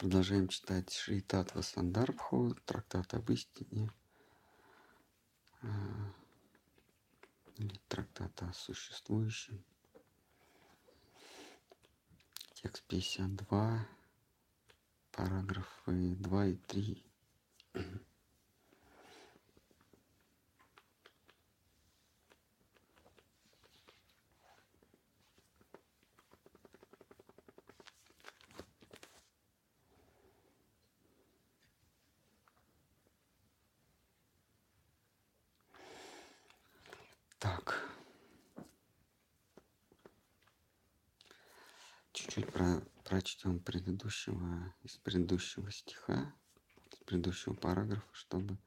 Продолжаем читать Шри Татва Сандарбху, трактат об истине, а, или трактат о существующем. Текст 52, параграфы 2 и 3. Так. Чуть-чуть про, прочтем предыдущего, из предыдущего стиха, из предыдущего параграфа, чтобы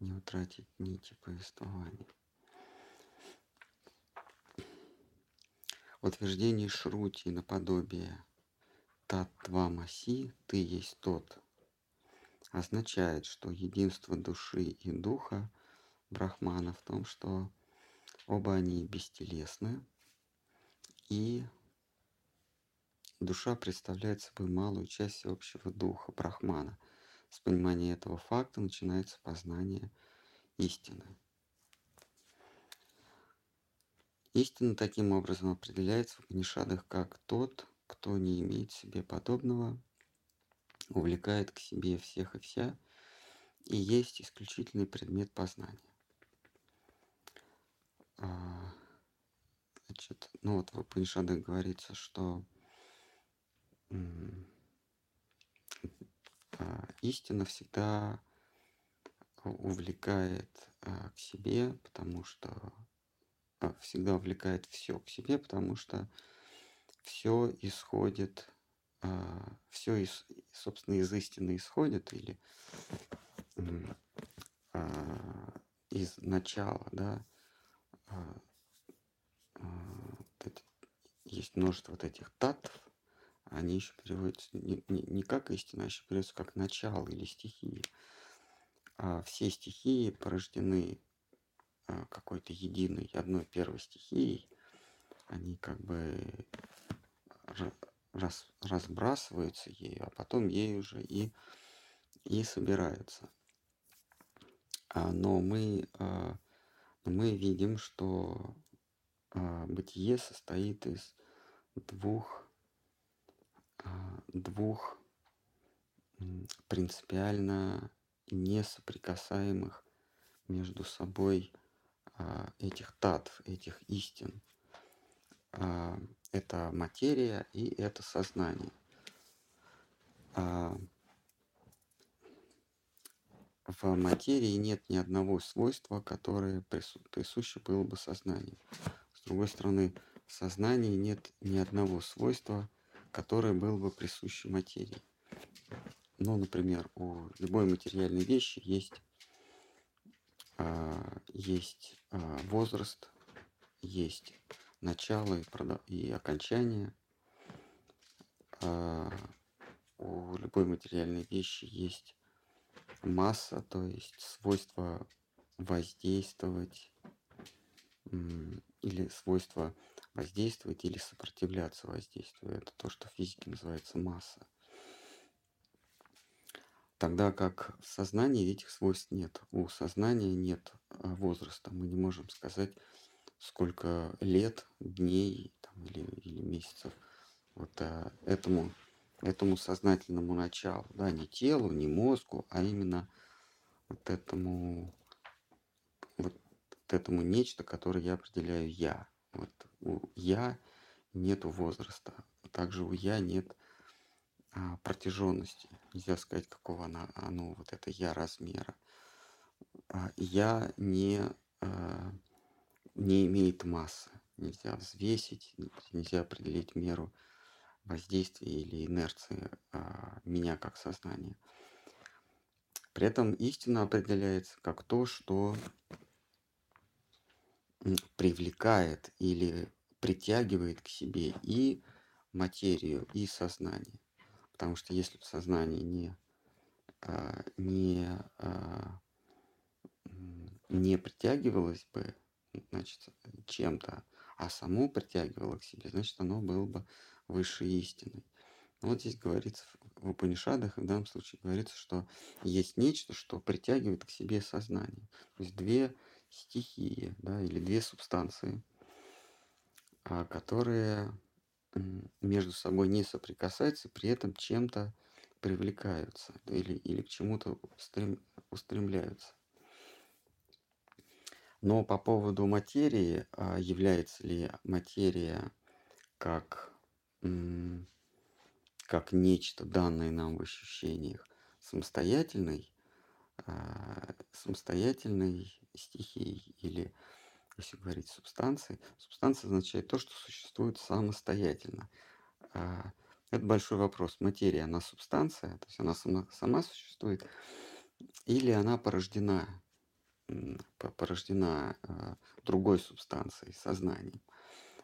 не утратить нити повествования. Утверждение Шрути наподобие Тат-два-маси, ты есть тот, означает, что единство души и духа Брахмана в том, что Оба они бестелесны, и душа представляет собой малую часть общего духа Брахмана. С понимания этого факта начинается познание истины. Истина таким образом определяется в Панишадах как тот, кто не имеет себе подобного, увлекает к себе всех и вся, и есть исключительный предмет познания. А, значит, ну вот в Панишадах говорится, что истина всегда увлекает а, к себе, потому что всегда увлекает все к себе, потому что все исходит, все, из, собственно, из истины исходит или из начала, да, а, а, есть множество вот этих татов, они еще переводятся не, не, не как истина, а еще переводятся как начало или стихии. А все стихии порождены а, какой-то единой одной первой стихией. Они как бы раз, разбрасываются ею, а потом ею уже и, и собираются. Но мы мы видим, что а, бытие состоит из двух, а, двух принципиально несоприкасаемых между собой а, этих татв, этих истин. А, это материя и это сознание. А, в материи нет ни одного свойства, которое присуще было бы сознанию. С другой стороны, в сознании нет ни одного свойства, которое было бы присуще материи. Ну, например, у любой материальной вещи есть, а, есть а, возраст, есть начало и окончание. А, у любой материальной вещи есть масса, то есть свойство воздействовать или свойство воздействовать или сопротивляться воздействию. Это то, что в физике называется масса. Тогда как в сознании этих свойств нет. У сознания нет а, возраста. Мы не можем сказать, сколько лет, дней там, или, или месяцев вот а, этому этому сознательному началу, да, не телу, не мозгу, а именно вот этому, вот этому нечто, которое я определяю я. Вот у я нету возраста, также у я нет а, протяженности. Нельзя сказать, какого она, оно, вот это я размера. А, я не, а, не имеет массы. Нельзя взвесить, нельзя определить меру воздействия или инерции а, меня как сознания. При этом истина определяется как то, что привлекает или притягивает к себе и материю, и сознание. Потому что если бы сознание не, а, не, а, не притягивалось бы значит, чем-то, а само притягивало к себе, значит, оно было бы высшей истиной. Вот здесь говорится в Упанишадах, в данном случае говорится, что есть нечто, что притягивает к себе сознание. То есть две стихии, да, или две субстанции, которые между собой не соприкасаются, при этом чем-то привлекаются или, или к чему-то устрем, устремляются. Но по поводу материи, а, является ли материя как, как нечто, данное нам в ощущениях, самостоятельной, а, самостоятельной стихией или, если говорить субстанцией, субстанция означает то, что существует самостоятельно. А, это большой вопрос. Материя, она субстанция, то есть она сама, сама существует, или она порождена, порождена а, другой субстанцией, сознанием.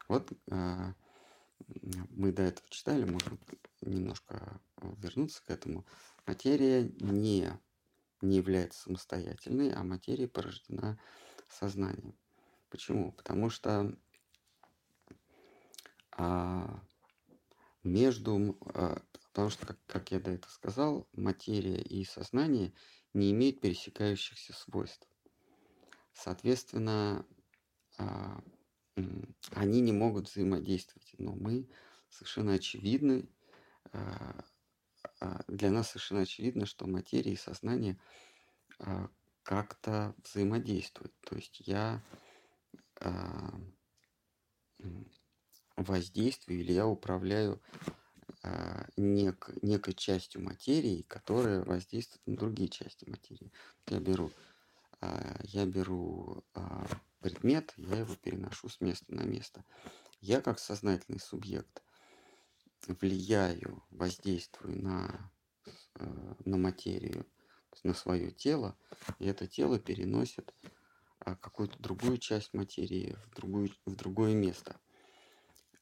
Вот мы до этого читали, можно немножко вернуться к этому. Материя не, не является самостоятельной, а материя порождена сознанием. Почему? Потому что а, между, а, потому что, как, как я до этого сказал, материя и сознание не имеют пересекающихся свойств. Соответственно, а, они не могут взаимодействовать, но мы совершенно очевидно, а, а, для нас совершенно очевидно, что материя и сознание а, как-то взаимодействуют. То есть я воздействую или я управляю нек, некой частью материи, которая воздействует на другие части материи. Я беру, я беру предмет, я его переношу с места на место. Я как сознательный субъект влияю, воздействую на, э, на материю, на свое тело, и это тело переносит какую-то другую часть материи в, другую, в другое место.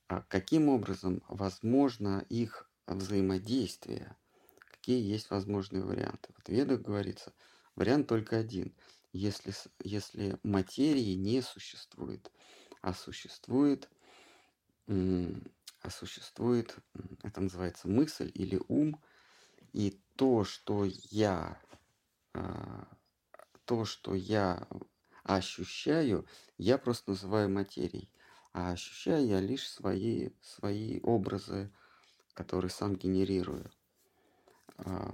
А каким образом возможно их взаимодействие? Какие есть возможные варианты? В Ведах говорится, вариант только один – если, если материи не существует, а существует, а существует, это называется мысль или ум, и то, что я, а, то, что я ощущаю, я просто называю материей, а ощущаю я лишь свои, свои образы, которые сам генерирую. А,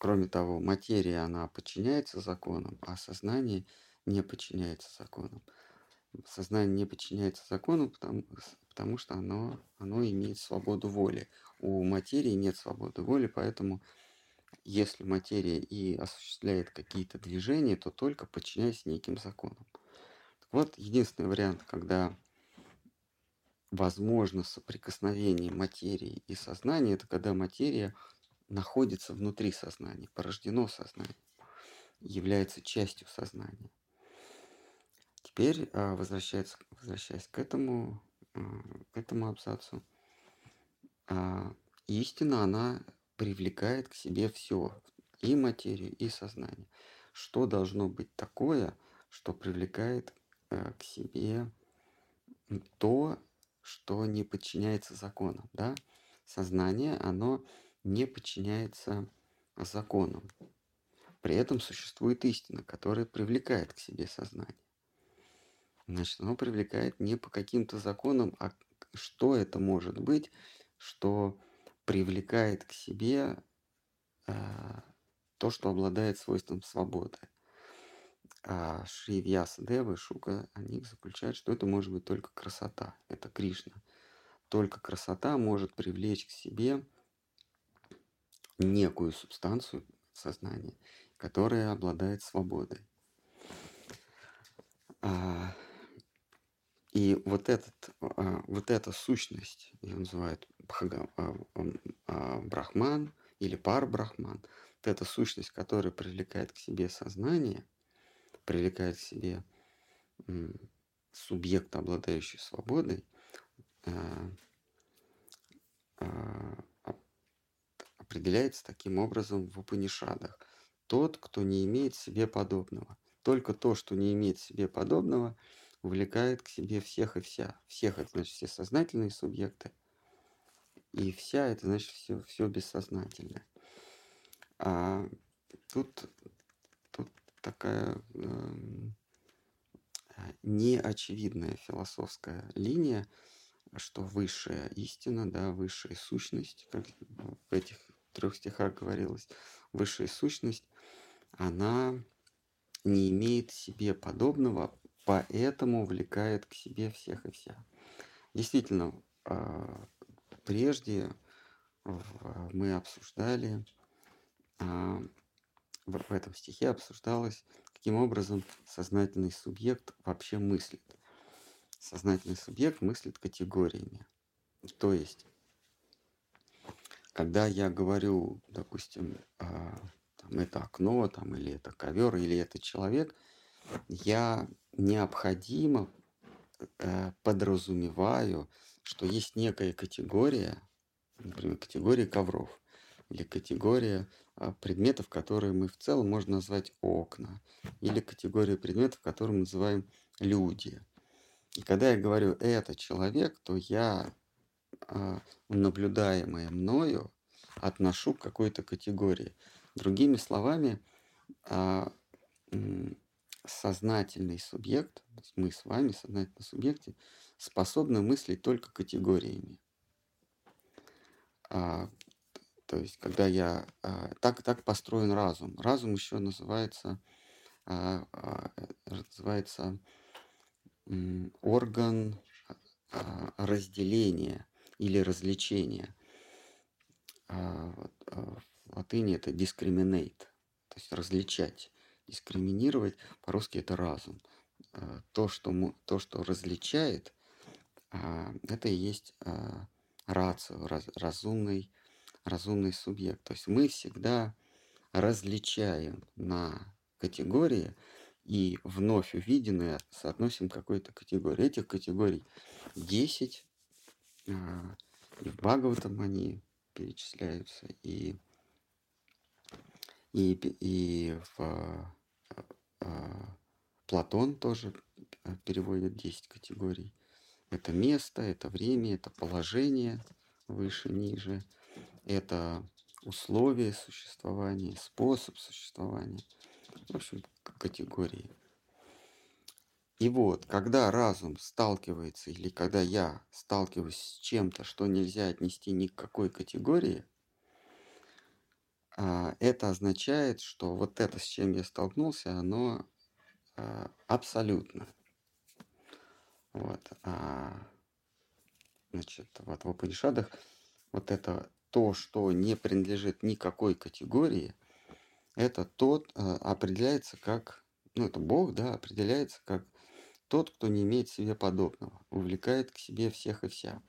Кроме того, материя, она подчиняется законам, а сознание не подчиняется законам. Сознание не подчиняется закону, потому, потому что оно, оно имеет свободу воли. У материи нет свободы воли, поэтому если материя и осуществляет какие-то движения, то только подчиняясь неким законам. Вот единственный вариант, когда возможно соприкосновение материи и сознания, это когда материя находится внутри сознания, порождено сознанием, является частью сознания. Теперь, а, возвращаясь, возвращаясь к этому, а, к этому абзацу, а, истина, она привлекает к себе все, и материю, и сознание. Что должно быть такое, что привлекает к себе то, что не подчиняется законам, да? Сознание, оно не подчиняется законам. При этом существует истина, которая привлекает к себе сознание. Значит, оно привлекает не по каким-то законам, а что это может быть, что привлекает к себе э, то, что обладает свойством свободы. А Шри Вьяса Дева и Шука, они заключают, что это может быть только красота. Это Кришна. Только красота может привлечь к себе некую субстанцию сознания, которая обладает свободой. А, и вот, этот, а, вот эта сущность, ее называют а, брахман или пар-брахман, вот эта сущность, которая привлекает к себе сознание, привлекает к себе субъекта, обладающий свободой, определяется таким образом в Упанишадах. Тот, кто не имеет себе подобного. Только то, что не имеет себе подобного, увлекает к себе всех и вся. Всех это значит все сознательные субъекты, и вся это значит все, все бессознательное. А тут, тут такая э, неочевидная философская линия, что высшая истина, да, высшая сущность, как в этих трех стихах говорилось, высшая сущность, она не имеет себе подобного, поэтому увлекает к себе всех и вся. Действительно, а, прежде мы обсуждали, а, в этом стихе обсуждалось, каким образом сознательный субъект вообще мыслит. Сознательный субъект мыслит категориями. То есть, когда я говорю, допустим, а, там, это окно, там, или это ковер, или это человек, я необходимо э, подразумеваю, что есть некая категория, например, категория ковров, или категория а, предметов, которые мы в целом можно назвать окна, или категория предметов, которые мы называем люди. И когда я говорю «это человек», то я а, наблюдаемое мною отношу к какой-то категории. Другими словами, а, сознательный субъект, мы с вами, сознательные субъекты, способны мыслить только категориями. А, то есть, когда я... А, так, так построен разум. Разум еще называется, а, а, называется м, орган а, разделения или развлечения. А, вот, а, в латыни это discriminate, то есть различать. Дискриминировать по-русски это разум. А, то, что, то, что различает, это и есть а, рацио, раз- разумный, разумный субъект. То есть мы всегда различаем на категории и вновь увиденное соотносим какой-то категории. Этих категорий 10, а, и в Бхагаватам они перечисляются, и, и, и в а, а, Платон тоже переводит 10 категорий. Это место, это время, это положение выше, ниже, это условия существования, способ существования. В общем, категории. И вот, когда разум сталкивается, или когда я сталкиваюсь с чем-то, что нельзя отнести ни к какой категории, а, это означает, что вот это, с чем я столкнулся, оно а, абсолютно. Вот. А, значит, вот в Упанишадах вот это то, что не принадлежит никакой категории, это тот а, определяется как, ну это Бог, да, определяется как тот, кто не имеет себе подобного, увлекает к себе всех и вся.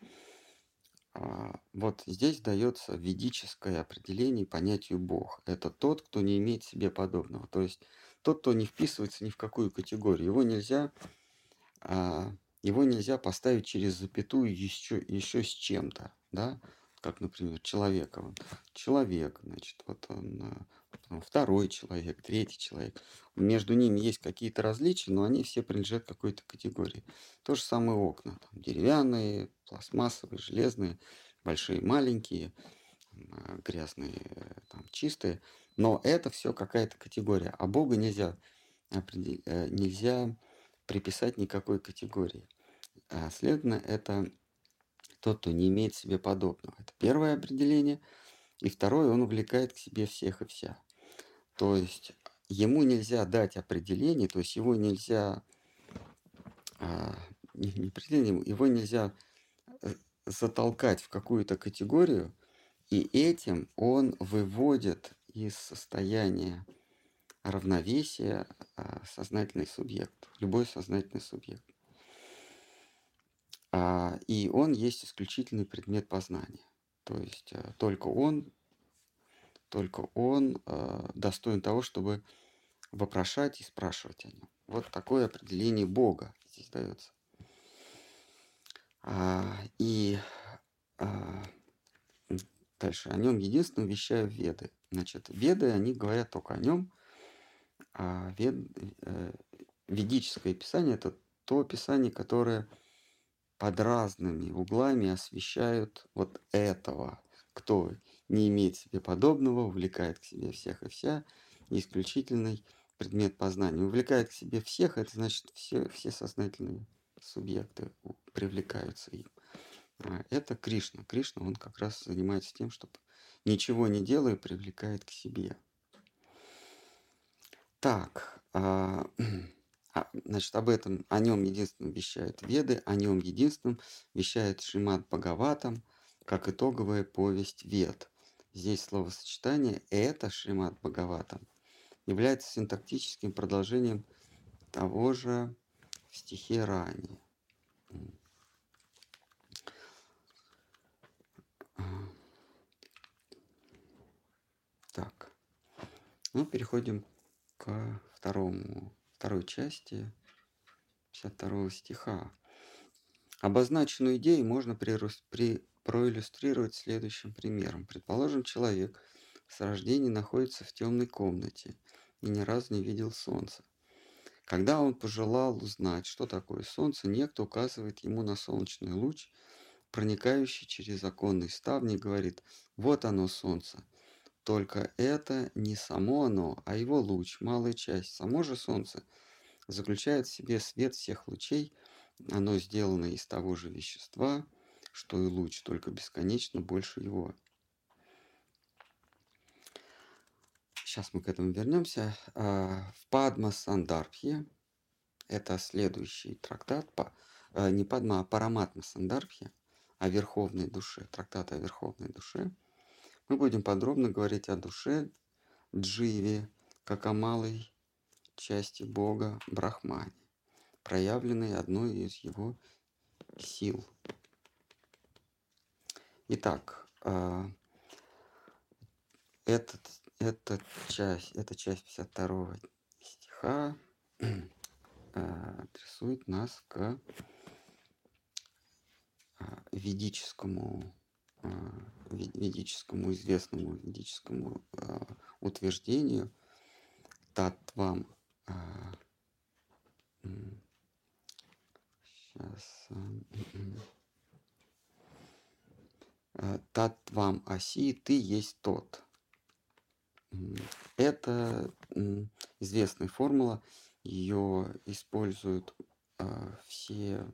А, Вот здесь дается ведическое определение понятию Бог. Это тот, кто не имеет себе подобного. То есть тот, кто не вписывается ни в какую категорию. Его нельзя, а, его нельзя поставить через запятую еще, еще с чем-то. Да? Как, например, человека. Человек, значит, вот он, потом второй человек, третий человек. Между ними есть какие-то различия, но они все принадлежат какой-то категории. То же самое окна. Там деревянные, пластмассовые, железные, большие, маленькие, грязные, э, там, чистые. Но это все какая-то категория. А Бога нельзя, определ- э, нельзя приписать никакой категории. А, Следовательно, это тот, кто не имеет себе подобного. Это первое определение. И второе, он увлекает к себе всех и вся. То есть ему нельзя дать определение, то есть его нельзя, а, не, не определение, его нельзя э, затолкать в какую-то категорию, и этим он выводит из состояния равновесия а, сознательный субъект, любой сознательный субъект. А, и он есть исключительный предмет познания. То есть э, только он, только он э, достоин того, чтобы вопрошать и спрашивать о нем. Вот такое определение Бога здесь дается. А, и дальше о нем единственное вещаю Веды. Значит, Веды, они говорят только о нем. А вед, э, ведическое писание это то Писание, которое под разными углами освещают вот этого, кто не имеет себе подобного, увлекает к себе всех и вся, исключительный предмет познания. Увлекает к себе всех, это значит все, все сознательные субъекты привлекаются им. А, это Кришна. Кришна, он как раз занимается тем, чтобы ничего не делая, привлекает к себе. Так, а, а, значит, об этом, о нем единственном вещают Веды, о нем единственном вещает Шримад Бхагаватам, как итоговая повесть Вед. Здесь словосочетание «это Шримад Бхагаватам» является синтактическим продолжением того же в стихе ранее. Так, ну переходим к второму, второй части 52 стиха. Обозначенную идею можно при, при, проиллюстрировать следующим примером. Предположим, человек с рождения находится в темной комнате и ни разу не видел солнца. Когда он пожелал узнать, что такое солнце, некто указывает ему на солнечный луч, проникающий через оконные ставни, и говорит, вот оно солнце. Только это не само оно, а его луч, малая часть. Само же солнце заключает в себе свет всех лучей, оно сделано из того же вещества, что и луч, только бесконечно больше его. Сейчас мы к этому вернемся. А, в Падма Сандарбхе, это следующий трактат, а, не Падма, а Параматма Сандарбхе, о Верховной Душе, трактат о Верховной Душе, мы будем подробно говорить о душе Дживе, как о малой части Бога Брахмане, проявленной одной из его сил. Итак, а, этот эта часть, эта часть 52 стиха э, адресует нас к э, ведическому, ведическому известному ведическому утверждению татвам сейчас татвам оси ты есть тот. Это известная формула, ее используют а, все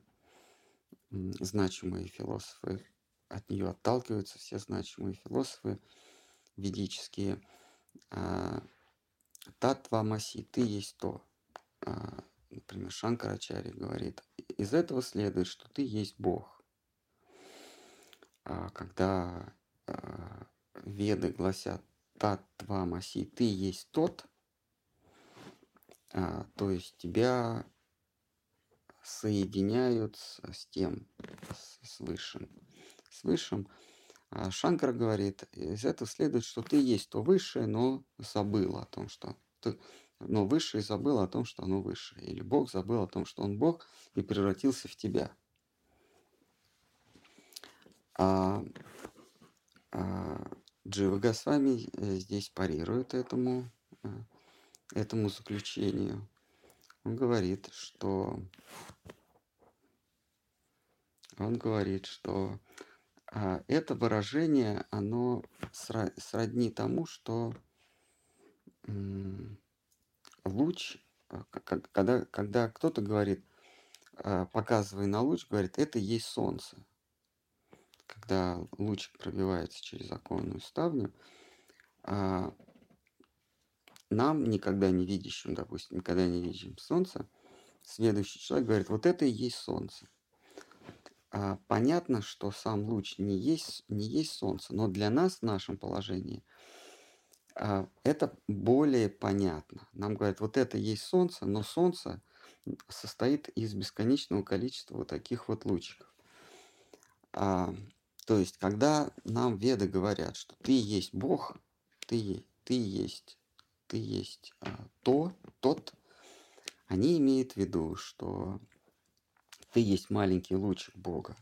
значимые философы, от нее отталкиваются все значимые философы ведические. А, Татвамаси, ты есть то. А, например, Шанкарачари говорит, из этого следует, что ты есть Бог. Когда веды гласят Татвамаси, ты есть тот, а, то есть тебя соединяют с, тем, с высшим. С высшим. А Шанкара говорит, из этого следует, что ты есть то высшее, но забыл о том, что ты, но высшее забыл о том, что оно высшее. Или Бог забыл о том, что он Бог и превратился в тебя. А, а, Джива Госвами э, здесь парирует этому, э, этому заключению. Он говорит, что он говорит, что это выражение, оно сродни тому, что луч, а, когда, когда кто-то говорит, а, показывая на луч, говорит, это есть солнце когда лучик пробивается через оконную ставню, а, нам, никогда не видящим, допустим, никогда не видящим солнце, следующий человек говорит, вот это и есть солнце. А, понятно, что сам луч не есть, не есть солнце, но для нас в нашем положении а, это более понятно. Нам говорят, вот это есть солнце, но солнце состоит из бесконечного количества вот таких вот лучиков. А, то есть, когда нам веды говорят, что ты есть Бог, ты, ты есть, ты есть а, то, тот, они имеют в виду, что ты есть маленький лучик Бога.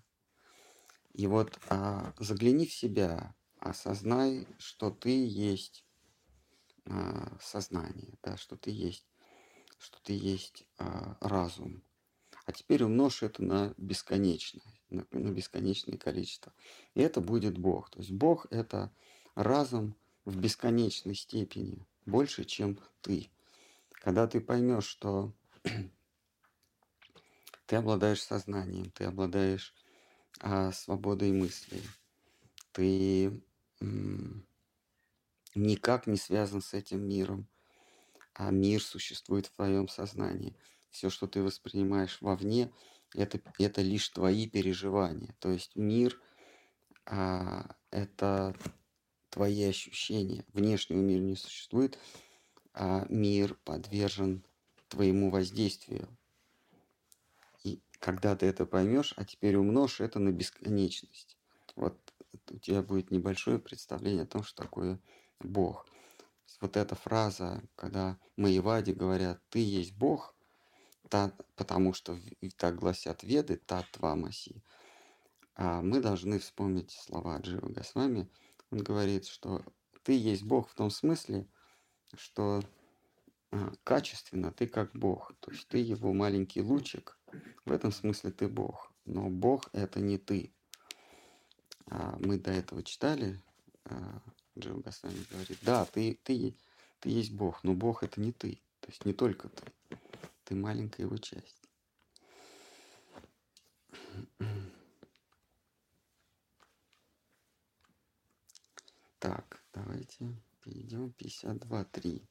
И вот а, загляни в себя, осознай, что ты есть а, сознание, да, что ты есть, что ты есть а, разум. А теперь умножь это на бесконечное, на, на бесконечное количество. И это будет Бог. То есть Бог – это разум в бесконечной степени, больше, чем ты. Когда ты поймешь, что ты обладаешь сознанием, ты обладаешь а, свободой мыслей, ты м, никак не связан с этим миром, а мир существует в твоем сознании. Все, что ты воспринимаешь вовне, это, это лишь твои переживания. То есть мир а, это твои ощущения. Внешнего мира не существует, а мир подвержен твоему воздействию. Когда ты это поймешь, а теперь умножь это на бесконечность. Вот у тебя будет небольшое представление о том, что такое Бог. Вот эта фраза, когда мы и Ваде говорят, ты есть Бог, та, потому что так гласят веды, татва маси, а мы должны вспомнить слова Джива Госвами. Он говорит, что ты есть Бог в том смысле, что а, качественно ты как Бог. То есть ты его маленький лучик. В этом смысле ты Бог. Но Бог это не ты. А мы до этого читали, а, Джива Госвами говорит, да, ты, ты, ты есть Бог, но Бог это не ты. То есть не только ты. Ты маленькая его часть. Так, давайте перейдем 52.3.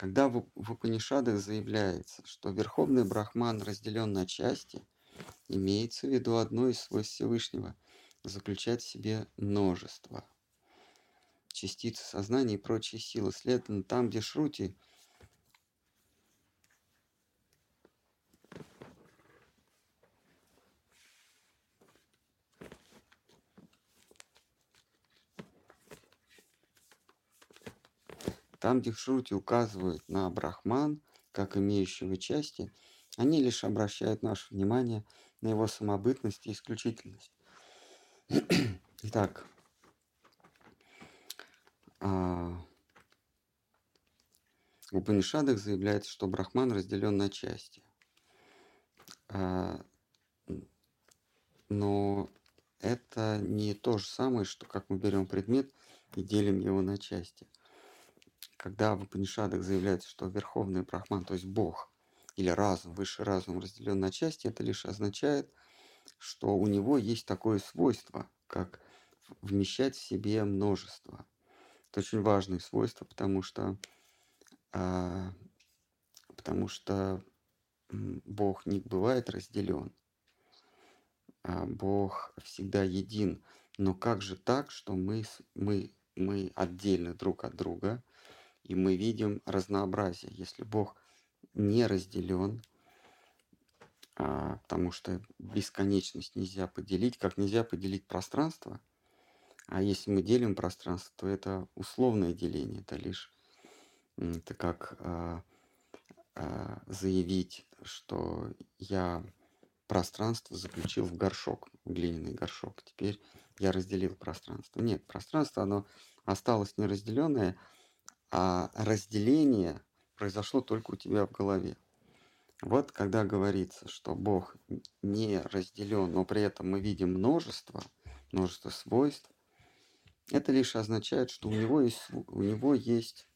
Когда в, Упанишадах заявляется, что Верховный Брахман разделен на части, имеется в виду одно из свойств Всевышнего – заключать в себе множество. Частицы сознания и прочие силы. Следовательно, там, где Шрути – Там, где Шрути указывают на Брахман, как имеющего части, они лишь обращают наше внимание на его самобытность и исключительность. Итак, а, в Упанишадах заявляется, что Брахман разделен на части. А, но это не то же самое, что как мы берем предмет и делим его на части – когда в Упанишадах заявляется, что Верховный Брахман, то есть Бог или разум, высший разум разделен на части, это лишь означает, что у него есть такое свойство, как вмещать в себе множество. Это очень важное свойство, потому что, а, потому что Бог не бывает разделен. А Бог всегда един. Но как же так, что мы, мы, мы отдельно друг от друга, и мы видим разнообразие. Если Бог не разделен, а, потому что бесконечность нельзя поделить, как нельзя поделить пространство. А если мы делим пространство, то это условное деление, это лишь это как а, а, заявить, что я пространство заключил в горшок, в глиняный горшок. Теперь я разделил пространство. Нет, пространство, оно осталось неразделенное, а разделение произошло только у тебя в голове. Вот когда говорится, что Бог не разделен, но при этом мы видим множество, множество свойств, это лишь означает, что у него есть, у него есть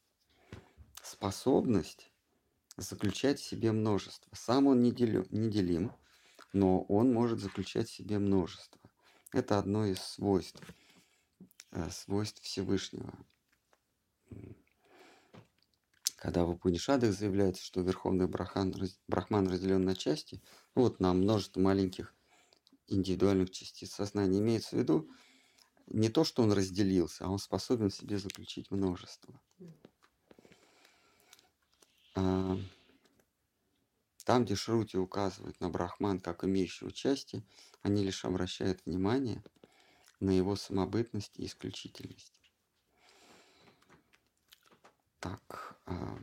способность заключать в себе множество. Сам он не, делю, не делим, но он может заключать в себе множество. Это одно из свойств, э, свойств Всевышнего когда в Упанишадах заявляется, что Верховный Брахан, Брахман разделен на части, ну вот на множество маленьких индивидуальных частиц сознания, имеется в виду не то, что он разделился, а он способен в себе заключить множество. А, там, где Шрути указывают на Брахман как имеющего части, они лишь обращают внимание на его самобытность и исключительность. Так в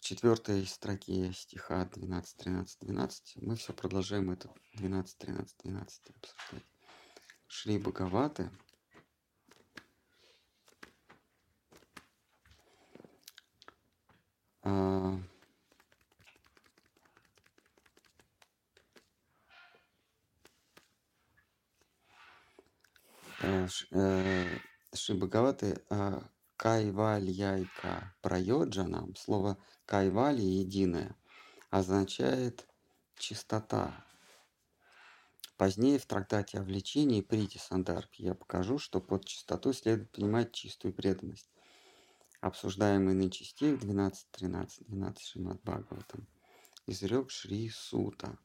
четвертой строке стиха 12, 13, 12 мы все продолжаем этот 12, 13, 12 обсуждать. Шли боговаты, а, э, э Шри Бхагаваты э, Кайвальяйка Прайоджанам, слово Кайвали единое, означает чистота. Позднее в трактате о влечении Прити Сандарбхи я покажу, что под чистотой следует понимать чистую преданность. Обсуждаемый нынче стих 12.13, 12 Шримад Бхагаватам, изрек Шри Сута.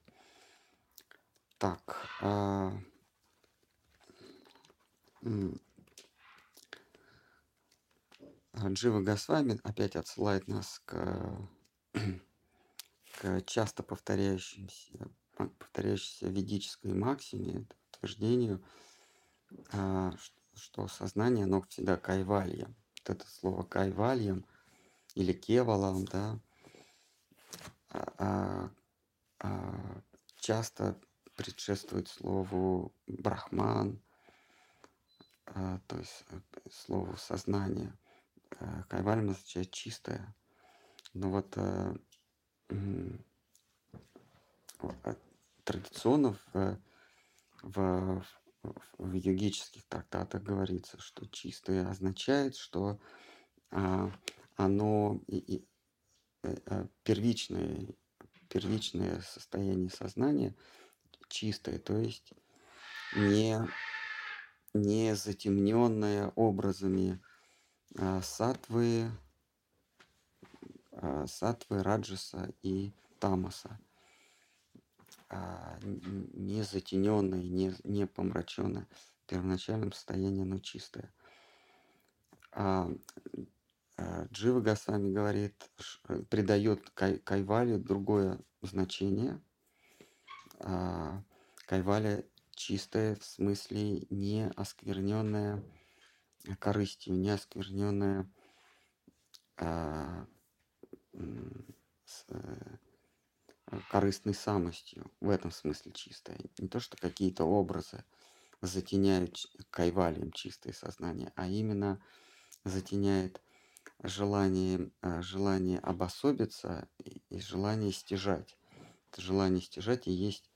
Так, а, а Джива Госвами опять отсылает нас к, к часто повторяющимся, повторяющейся ведической максиме, утверждению, а, что сознание, оно всегда кайвальем. Вот это слово кайвальем или кевалом, да, а, а, часто предшествует слову брахман, то есть э, слову сознание. Э, Кайвальм означает чистое. Но вот э, э, традиционно в, э, в, в, йогических трактатах говорится, что чистое означает, что а, оно и, и, э, э, первичное, первичное состояние сознания чистое, то есть не, не затемненное образами сатвы, а, сатвы, раджаса и тамаса. а, не затененное, не, не помраченное. В первоначальном состоянии оно чистое. А, а, Джива Госвами говорит, придает кай, кайвале другое значение. А, Кайваля чистое в смысле не оскверненное корыстью, не оскверненное а, с, э, э, корыстной самостью. В этом смысле чистое. Не то, что какие-то образы затеняют кайвалием чистое сознание, а именно затеняет желание, э, желание обособиться и желание стяжать. Это желание стяжать и есть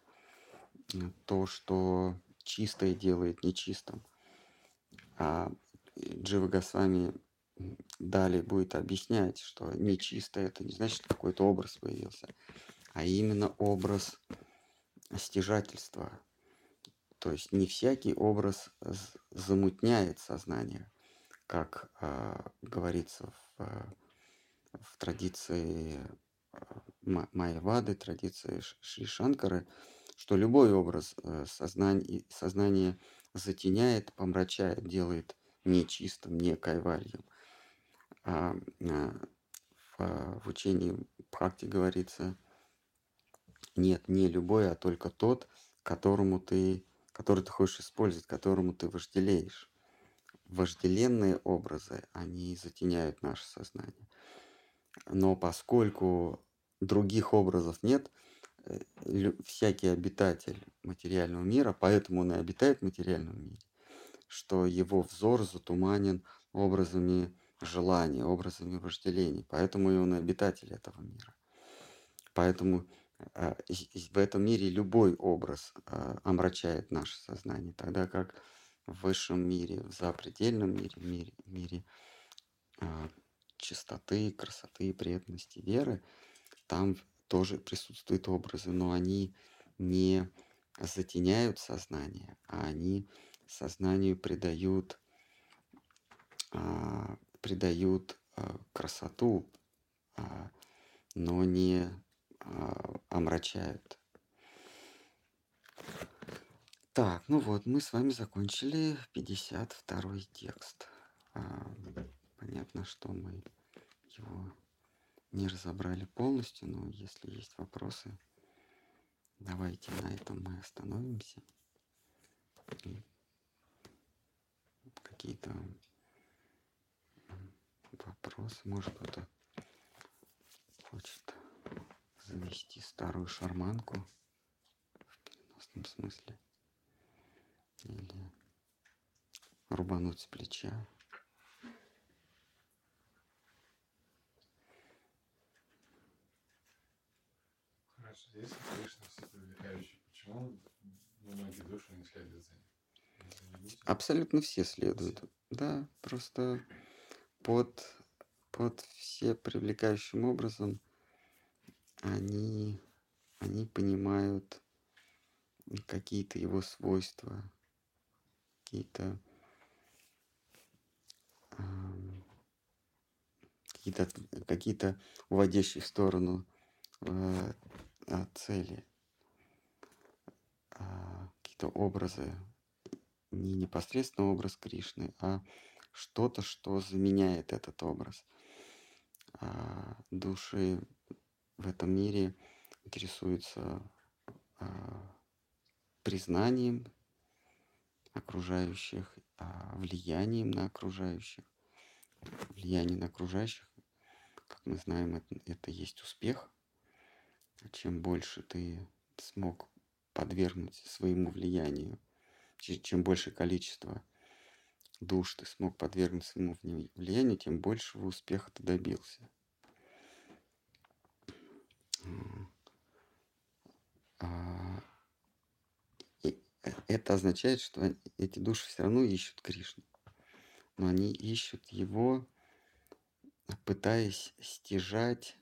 то, что чистое делает нечистым. А Джива Госвами далее будет объяснять, что нечистое это не значит, что какой-то образ появился, а именно образ стяжательства. То есть не всякий образ замутняет сознание, как а, говорится в, а, в традиции а, Ма- Майявады, традиции Шри Шанкары, что любой образ э, сознания, сознание затеняет, помрачает, делает нечистым, не кайвальем. А, а, в, а, в учении Бхакти говорится, нет, не любой, а только тот, которому ты, который ты хочешь использовать, которому ты вожделеешь. Вожделенные образы, они затеняют наше сознание. Но поскольку других образов нет, э, всякий обитатель материального мира, поэтому он и обитает в материальном мире, что его взор затуманен образами желания, образами вожделений. Поэтому и он обитатель этого мира. Поэтому и в этом мире любой образ а, омрачает наше сознание, тогда как в высшем мире, в запредельном мире, в мире, мире а, чистоты, красоты, преданности, веры, там тоже присутствуют образы, но они не затеняют сознание, а они сознанию придают, а, придают а, красоту, а, но не а, омрачают. Так, ну вот, мы с вами закончили 52 текст. А, понятно, что мы его не разобрали полностью, но если есть вопросы, давайте на этом мы остановимся. И какие-то вопросы, может кто-то хочет завести старую шарманку в переносном смысле или рубануть с плеча. Хорошо, если Кришна все привлекающий, почему многие души не следуют за ним? Абсолютно все следуют. Да, просто под, под все привлекающим образом они, они понимают какие-то его свойства, какие-то какие-то какие-то уводящие в сторону э, цели, а, какие-то образы, не непосредственно образ Кришны, а что-то, что заменяет этот образ. А души в этом мире интересуются а, признанием окружающих, а, влиянием на окружающих. Влияние на окружающих, как мы знаем, это, это есть успех. Чем больше ты смог подвергнуть своему влиянию, чем больше количество душ ты смог подвергнуть своему влиянию, тем большего успеха ты добился. А, и это означает, что эти души все равно ищут Кришну. Но они ищут его, пытаясь стяжать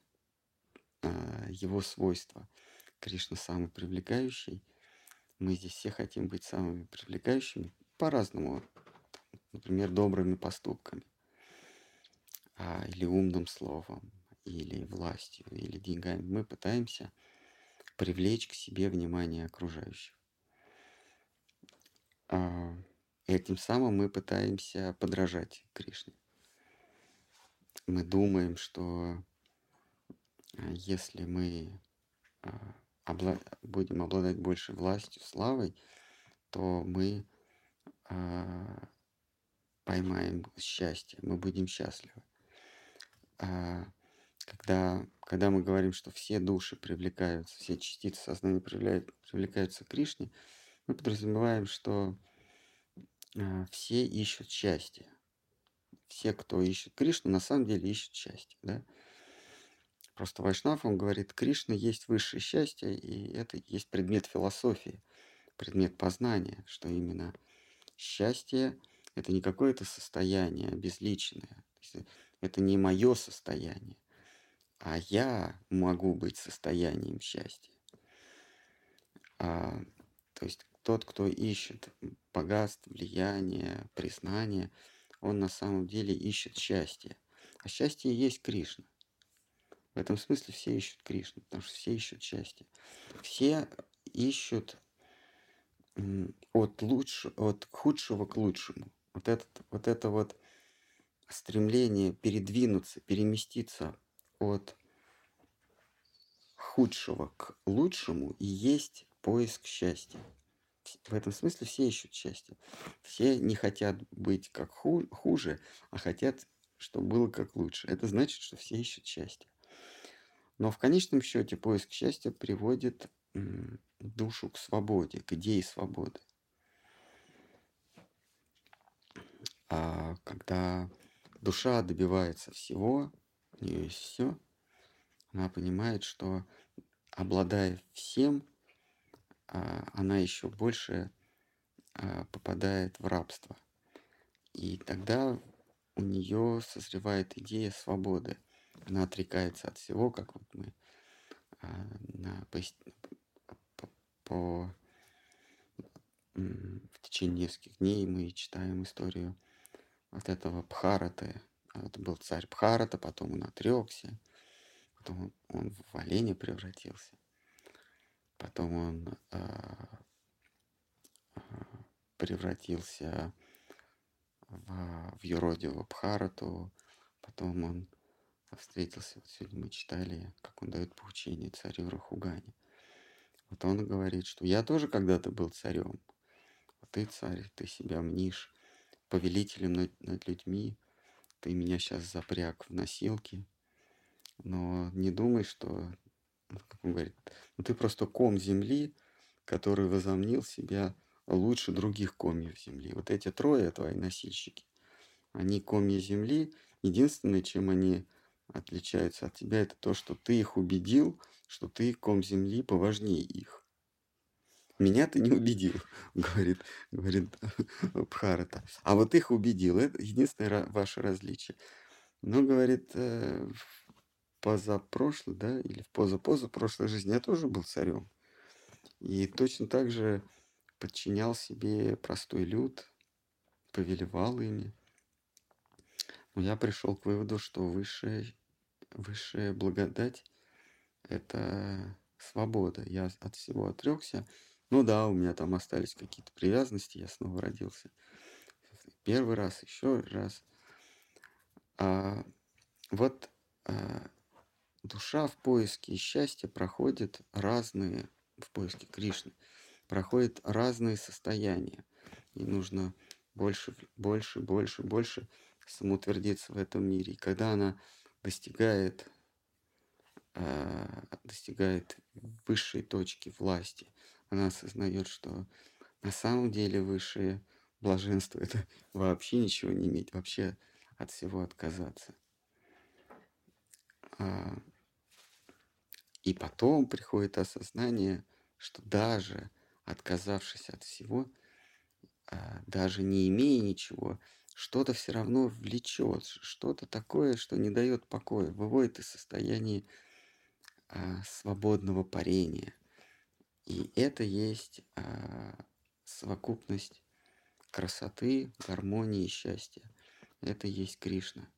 а, его свойства. Кришна самый привлекающий. Мы здесь все хотим быть самыми привлекающими по-разному. Например, добрыми поступками. А, или умным словом, или властью, или деньгами. Мы пытаемся привлечь к себе внимание окружающих. А, этим самым мы пытаемся подражать Кришне. Мы думаем, что а, если мы а, обла- будем обладать больше властью, славой, то мы а, поймаем счастье, мы будем счастливы. А, когда, когда мы говорим, что все души привлекаются, все частицы сознания привлекают, привлекаются к Кришне, мы подразумеваем, что а, все ищут счастье. Все, кто ищет Кришну, на самом деле ищут счастье. Да? Просто Вайшнав, он говорит, Кришна есть высшее счастье, и это есть предмет философии, предмет познания, что именно счастье – это не какое-то состояние безличное, это не мое состояние, а я могу быть состоянием счастья. А, то есть тот, кто ищет богатство, влияние, признание, он на самом деле ищет счастье. А счастье есть Кришна. В этом смысле все ищут Кришну, потому что все ищут счастье. Все ищут от, лучше, от худшего к лучшему. Вот, этот, вот это вот стремление передвинуться, переместиться от худшего к лучшему и есть поиск счастья. В этом смысле все ищут счастье. Все не хотят быть как ху- хуже, а хотят, чтобы было как лучше. Это значит, что все ищут счастье. Но в конечном счете поиск счастья приводит душу к свободе, к идее свободы. А когда душа добивается всего, у нее есть все, она понимает, что обладая всем, а, она еще больше а, попадает в рабство. И тогда у нее созревает идея свободы. Она отрекается от всего, как вот мы а, на, по, по, по в течение нескольких дней мы читаем историю вот этого Бхараты. Это был царь Бхарата, потом он отрекся, потом он в оленя превратился, потом он э, превратился в, в юродивого Бхарату, потом он встретился, вот сегодня мы читали, как он дает поучение царю Рахугане. Вот он говорит, что я тоже когда-то был царем. Вот ты, царь, ты себя мнишь повелителем над, над людьми. Ты меня сейчас запряг в носилки. Но не думай, что, ну, как он говорит, ну ты просто ком земли, который возомнил себя лучше других комьев земли. Вот эти трое твои носильщики, они комья земли. Единственное, чем они отличаются от тебя, это то, что ты их убедил, что ты ком земли поважнее их. меня ты не убедил, говорит, говорит Бхарата. А вот их убедил. Это единственное ваше различие. Но, говорит, э, в позапрошлой, да, или в позапозапрошлой жизни я тоже был царем. И точно так же подчинял себе простой люд, повелевал ими. Я пришел к выводу, что высшая, высшая благодать – это свобода. Я от всего отрекся. Ну да, у меня там остались какие-то привязанности, я снова родился. Первый раз, еще раз. А, вот а, душа в поиске счастья проходит разные, в поиске Кришны, проходит разные состояния. И нужно больше, больше, больше, больше самоутвердиться в этом мире. И когда она достигает, э, достигает высшей точки власти, она осознает, что на самом деле высшее блаженство это вообще ничего не иметь, вообще от всего отказаться. А, и потом приходит осознание, что даже отказавшись от всего, а, даже не имея ничего, что-то все равно влечет, что-то такое, что не дает покоя, выводит из состояния а, свободного парения. И это есть а, совокупность красоты, гармонии и счастья. Это есть Кришна.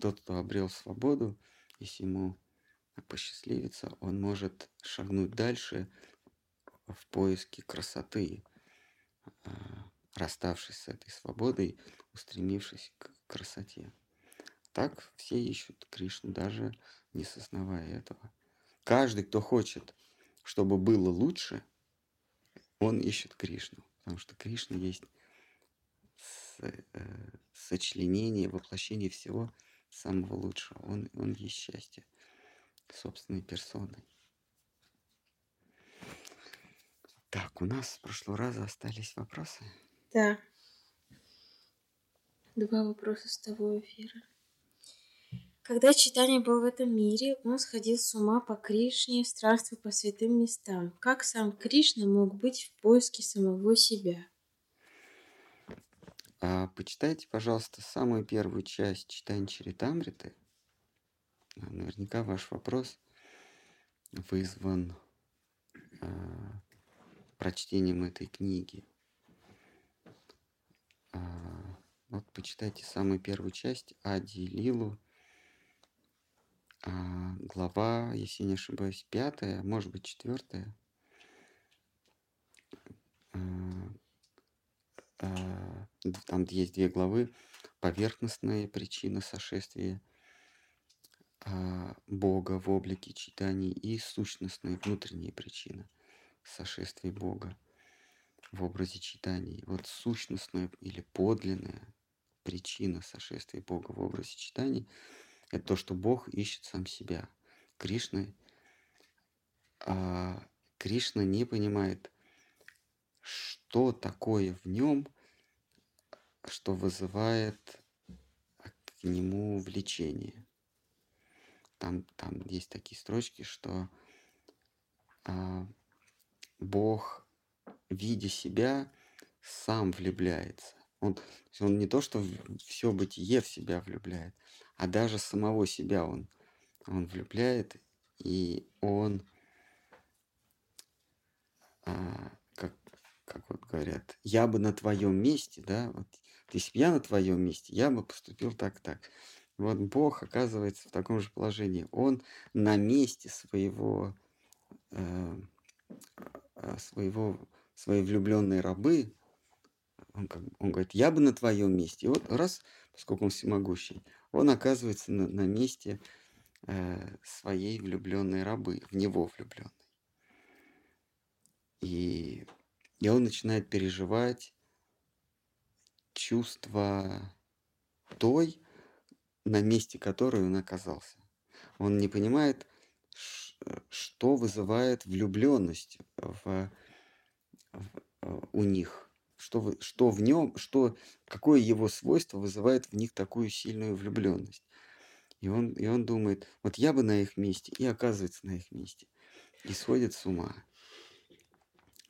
Тот, кто обрел свободу, если ему посчастливится, он может шагнуть дальше в поиске красоты, а, расставшись с этой свободой, устремившись к красоте. Так все ищут Кришну, даже не сознавая этого. Каждый, кто хочет, чтобы было лучше, он ищет Кришну, потому что Кришна есть э, сочленение, воплощение всего самого лучшего. Он, он есть счастье собственной персоной. Так, у нас с прошлого раза остались вопросы. Да. Два вопроса с того эфира. Когда читание был в этом мире, он сходил с ума по Кришне, странствуя по святым местам. Как сам Кришна мог быть в поиске самого себя? А, почитайте, пожалуйста, самую первую часть читания Чаритамриты. Наверняка ваш вопрос вызван а, прочтением этой книги. А, вот почитайте самую первую часть Ади и Лилу. А, глава, если не ошибаюсь, пятая, может быть, четвертая. А, там есть две главы. Поверхностная причина сошествия Бога в облике читаний и сущностная внутренняя причина сошествия Бога в образе читаний. Вот сущностная или подлинная причина сошествия Бога в образе читаний – это то, что Бог ищет сам себя. Кришна, а, Кришна не понимает, что такое в нем, что вызывает к нему влечение. Там, там есть такие строчки, что а, Бог видя себя, сам влюбляется. Он, он не то, что все бытие в себя влюбляет, а даже самого себя он, он влюбляет, и он, а, как, как вот говорят, я бы на твоем месте, да, вот, если бы я на твоем месте, я бы поступил так-так. Вот Бог оказывается в таком же положении. Он на месте своего, э, э своего свои влюбленные рабы, он, как, он говорит, я бы на твоем месте. И вот раз, поскольку он всемогущий, он оказывается на, на месте э, своей влюбленной рабы, в него влюбленной. И, и он начинает переживать чувство той, на месте которой он оказался. Он не понимает, что вызывает влюбленность в Э, у них, что, что в нем, что, какое его свойство вызывает в них такую сильную влюбленность. И он, и он думает, вот я бы на их месте, и оказывается на их месте. И сходит с ума.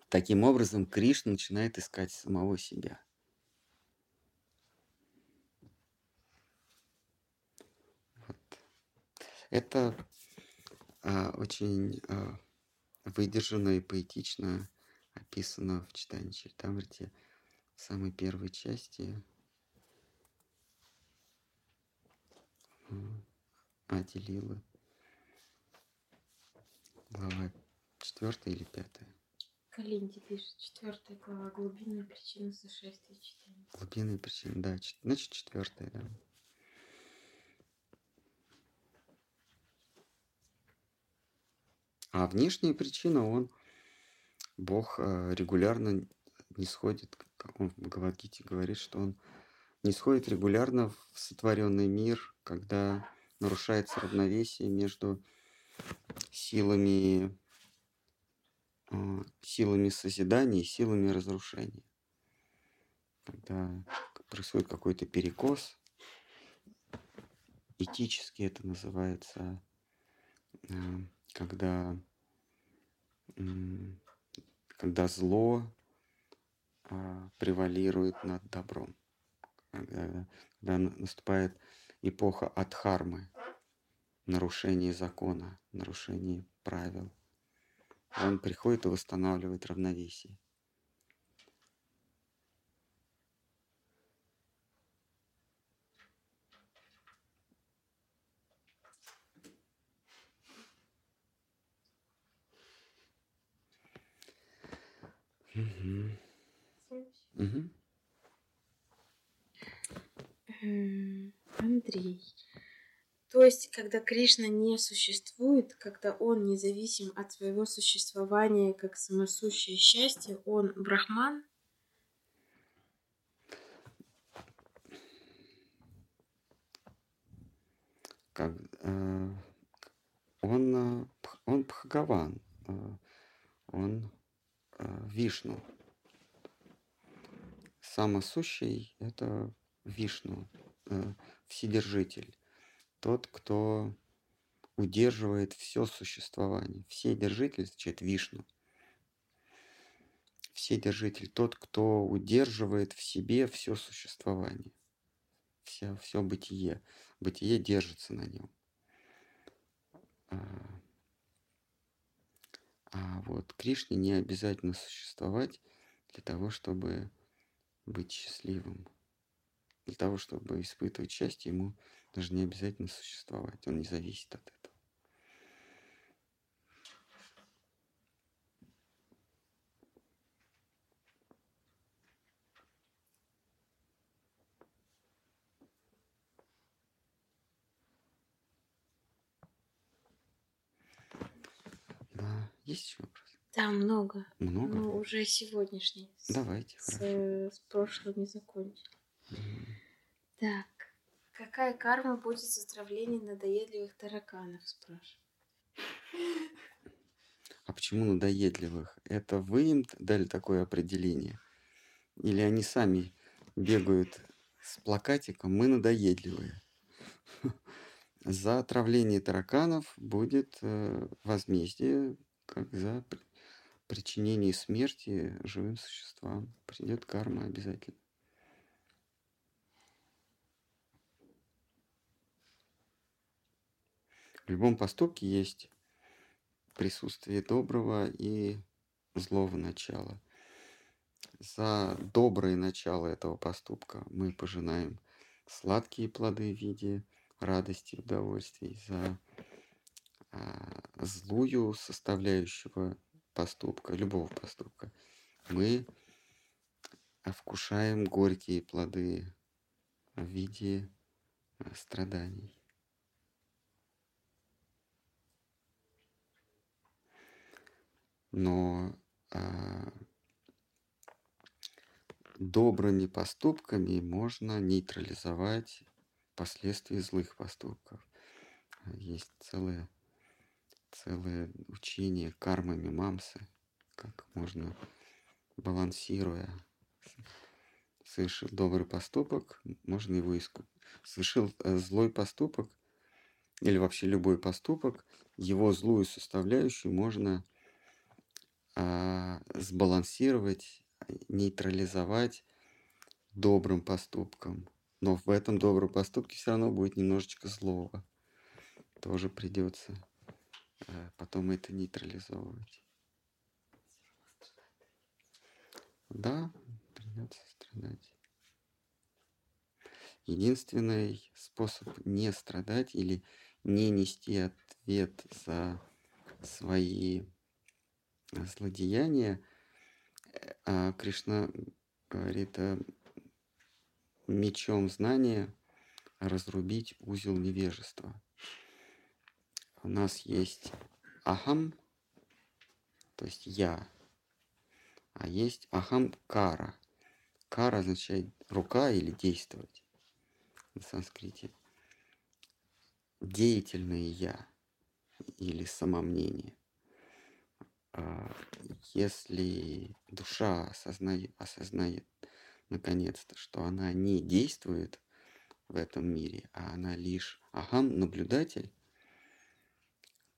Таким образом, Кришна начинает искать самого себя. Вот. Это а, очень а, выдержанно и поэтично описано в читании Чайтамрити в самой первой части Ади Лилы. Глава четвертая или пятая? Калинди пишет, четвертая глава, глубинная причина сошествия читания. Глубинная причина, да, значит четвертая, да. А внешняя причина, он, Бог э, регулярно не сходит, как он в Бхагавадгите говорит, что он не сходит регулярно в сотворенный мир, когда нарушается равновесие между силами, а, силами созидания и силами разрушения. Когда происходит какой-то перекос, этически это называется, а, когда, когда зло а, превалирует над добром. Когда, когда на- наступает эпоха адхармы, нарушение закона, нарушение правил. Он приходит и восстанавливает равновесие. М, Андрей. То есть, когда Кришна не существует, когда он независим от своего существования как самосущее счастье, он брахман? Как, э, он, э, он Бхагаван, э, он э, Вишну. Самосущий – это Вишну, э, Вседержитель. Тот, кто удерживает все существование. Вседержитель означает Вишну. Вседержитель – тот, кто удерживает в себе все существование, все, все бытие. Бытие держится на нем. А, а вот Кришне не обязательно существовать для того, чтобы быть счастливым. Для того, чтобы испытывать счастье, ему даже не обязательно существовать. Он не зависит от этого. Да, есть еще вопрос? Да, много. Много? Ну, уже сегодняшний. С, Давайте, с, хорошо. э, с прошлым не закончили. Мгм. Так. Какая карма будет за отравление надоедливых тараканов, спрашиваю. А почему надоедливых? Это вы им дали такое определение? Или они сами бегают с плакатиком «Мы надоедливые»? За отравление тараканов будет э, возмездие, как за при- причинение смерти живым существам. Придет карма обязательно. В любом поступке есть присутствие доброго и злого начала. За доброе начало этого поступка мы пожинаем сладкие плоды в виде радости, удовольствий. За а, злую составляющего поступка, любого поступка, мы вкушаем горькие плоды в виде а, страданий. Но а, добрыми поступками можно нейтрализовать последствия злых поступков. Есть целое, целое учение кармы мимамсы, как можно, балансируя, совершил добрый поступок, можно его искупить. Совершил э, злой поступок, или вообще любой поступок, его злую составляющую можно а, сбалансировать, нейтрализовать добрым поступком. Но в этом добром поступке все равно будет немножечко злого. Тоже придется потом это нейтрализовывать. Да, придется страдать. Единственный способ не страдать или не нести ответ за свои злодеяния, э, а Кришна говорит о мечом знания разрубить узел невежества. У нас есть ахам, то есть я, а есть ахам кара. Кара означает рука или действовать на санскрите. Деятельное я или самомнение. А, если душа осознает, осознает наконец-то, что она не действует в этом мире, а она лишь ахам, наблюдатель,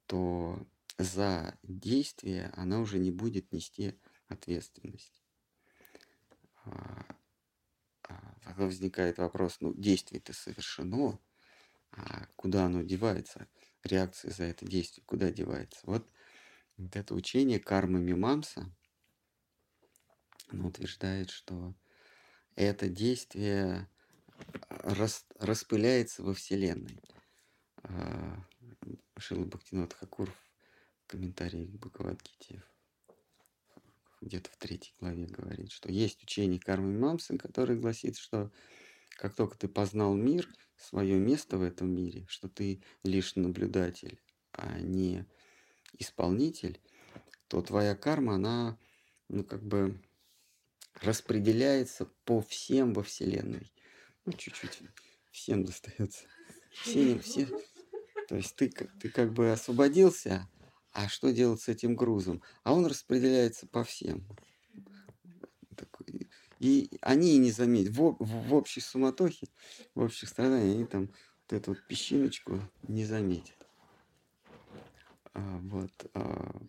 то за действие она уже не будет нести ответственность. А, а, тогда возникает вопрос, ну, действие-то совершено, а куда оно девается? Реакция за это действие куда девается? Вот вот это учение кармы Мимамса утверждает, что это действие а, рас, распыляется во Вселенной. Шила Бхактинот Хакур в комментарии к Бхагавадгите где-то в третьей главе говорит, что есть учение кармы Мимамсы, которое гласит, что как только ты познал мир, свое место в этом мире, что ты лишь наблюдатель, а не исполнитель, то твоя карма, она, ну, как бы распределяется по всем во Вселенной. Ну, чуть-чуть всем достается. Все, все. То есть ты, ты как бы освободился, а что делать с этим грузом? А он распределяется по всем. И они и не заметят. В, в, в общей суматохе, в общих страданиях, они там вот эту вот песчиночку не заметят. А, вот. А,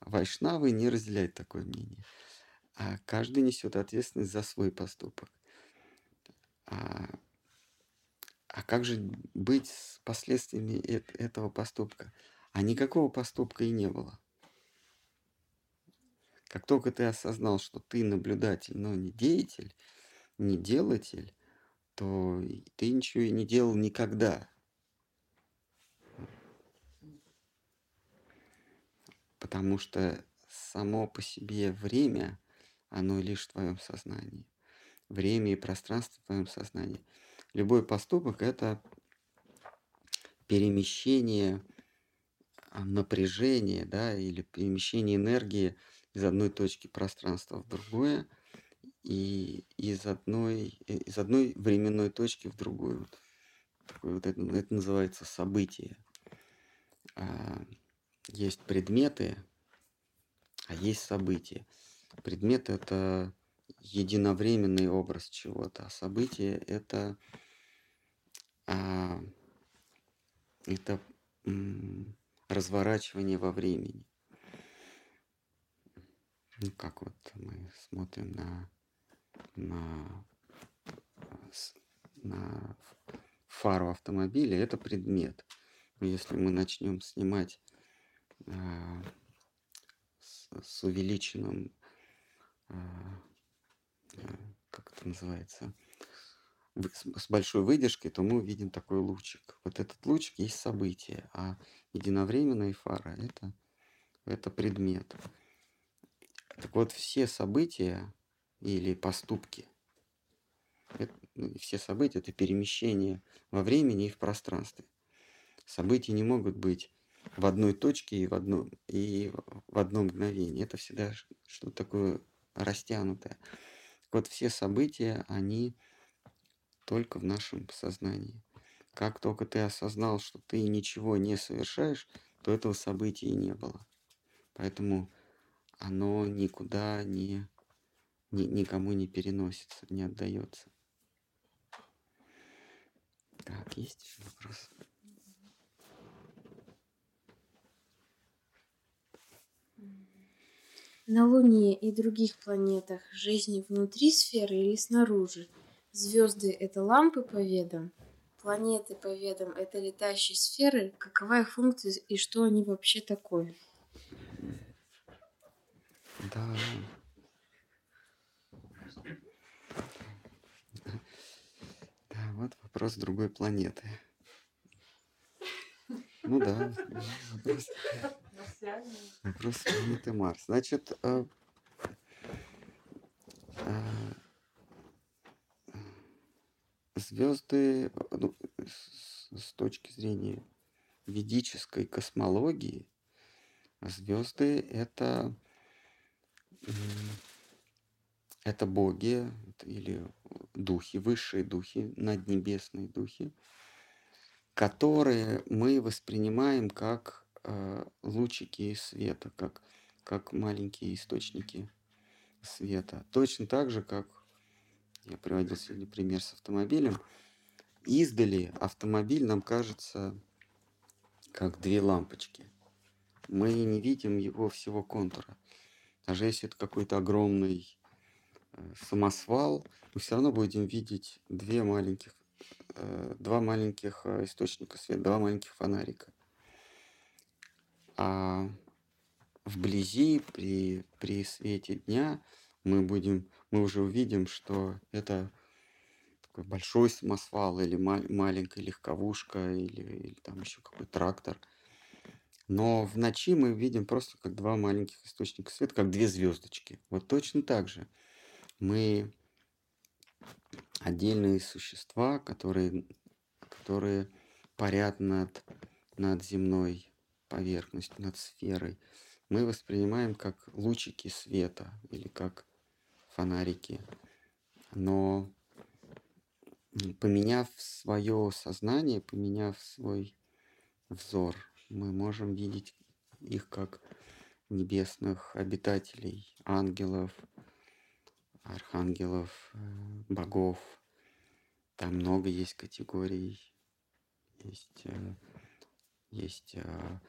вайшнавы не разделяют такое мнение. А каждый несет ответственность за свой поступок. А, а как же быть с последствиями этого поступка? А никакого поступка и не было. Как только ты осознал, что ты наблюдатель, но не деятель, не делатель, то ты ничего и не делал никогда. Потому что само по себе время, оно лишь в твоем сознании. Время и пространство в твоем сознании. Любой поступок – это перемещение а, напряжения, да, или перемещение энергии из одной точки пространства в другое и из одной, э, из одной временной точки в другую. Такое вот это, это называется событие. А, есть предметы, а есть события. Предмет – это единовременный образ чего-то, а событие – это, это м, разворачивание во времени. Ну, как вот мы смотрим на, на, на фару автомобиля, это предмет. Если мы начнем снимать а, с, с увеличенным, а, а, как это называется, с большой выдержкой, то мы увидим такой лучик. Вот этот лучик есть событие, а единовременная фара это, это предмет. Так вот, все события или поступки, это, ну, все события это перемещение во времени и в пространстве. События не могут быть в одной точке и в одном, и в одно мгновение. Это всегда что-то такое растянутое. Вот все события, они только в нашем сознании. Как только ты осознал, что ты ничего не совершаешь, то этого события и не было. Поэтому оно никуда не, ни, никому не переносится, не отдается. Так, есть еще вопрос? на Луне и других планетах жизни внутри сферы или снаружи? Звезды – это лампы по ведам? Планеты по ведам – это летающие сферы? Какова их функция и что они вообще такое? Да. Да, вот вопрос другой планеты. Ну да, вопрос, вопрос планеты Марс. Значит, э, э, звезды, ну, с, точки зрения ведической космологии, звезды это это боги или духи, высшие духи, наднебесные духи, которые мы воспринимаем как э, лучики света, как, как маленькие источники света. Точно так же, как я приводил сегодня пример с автомобилем, издали автомобиль нам кажется как две лампочки. Мы не видим его всего контура. Даже если это какой-то огромный э, самосвал, мы все равно будем видеть две маленьких, э, два маленьких э, источника света, два маленьких фонарика. А вблизи, при, при свете дня, мы будем, мы уже увидим, что это такой большой самосвал или ма- маленькая легковушка или, или там еще какой-то трактор – но в ночи мы видим просто как два маленьких источника света, как две звездочки. Вот точно так же мы отдельные существа, которые, которые парят над, над земной поверхностью, над сферой. Мы воспринимаем как лучики света или как фонарики. Но поменяв свое сознание, поменяв свой взор, мы можем видеть их как небесных обитателей, ангелов, архангелов, э, богов. Там много есть категорий. Есть, э, есть э,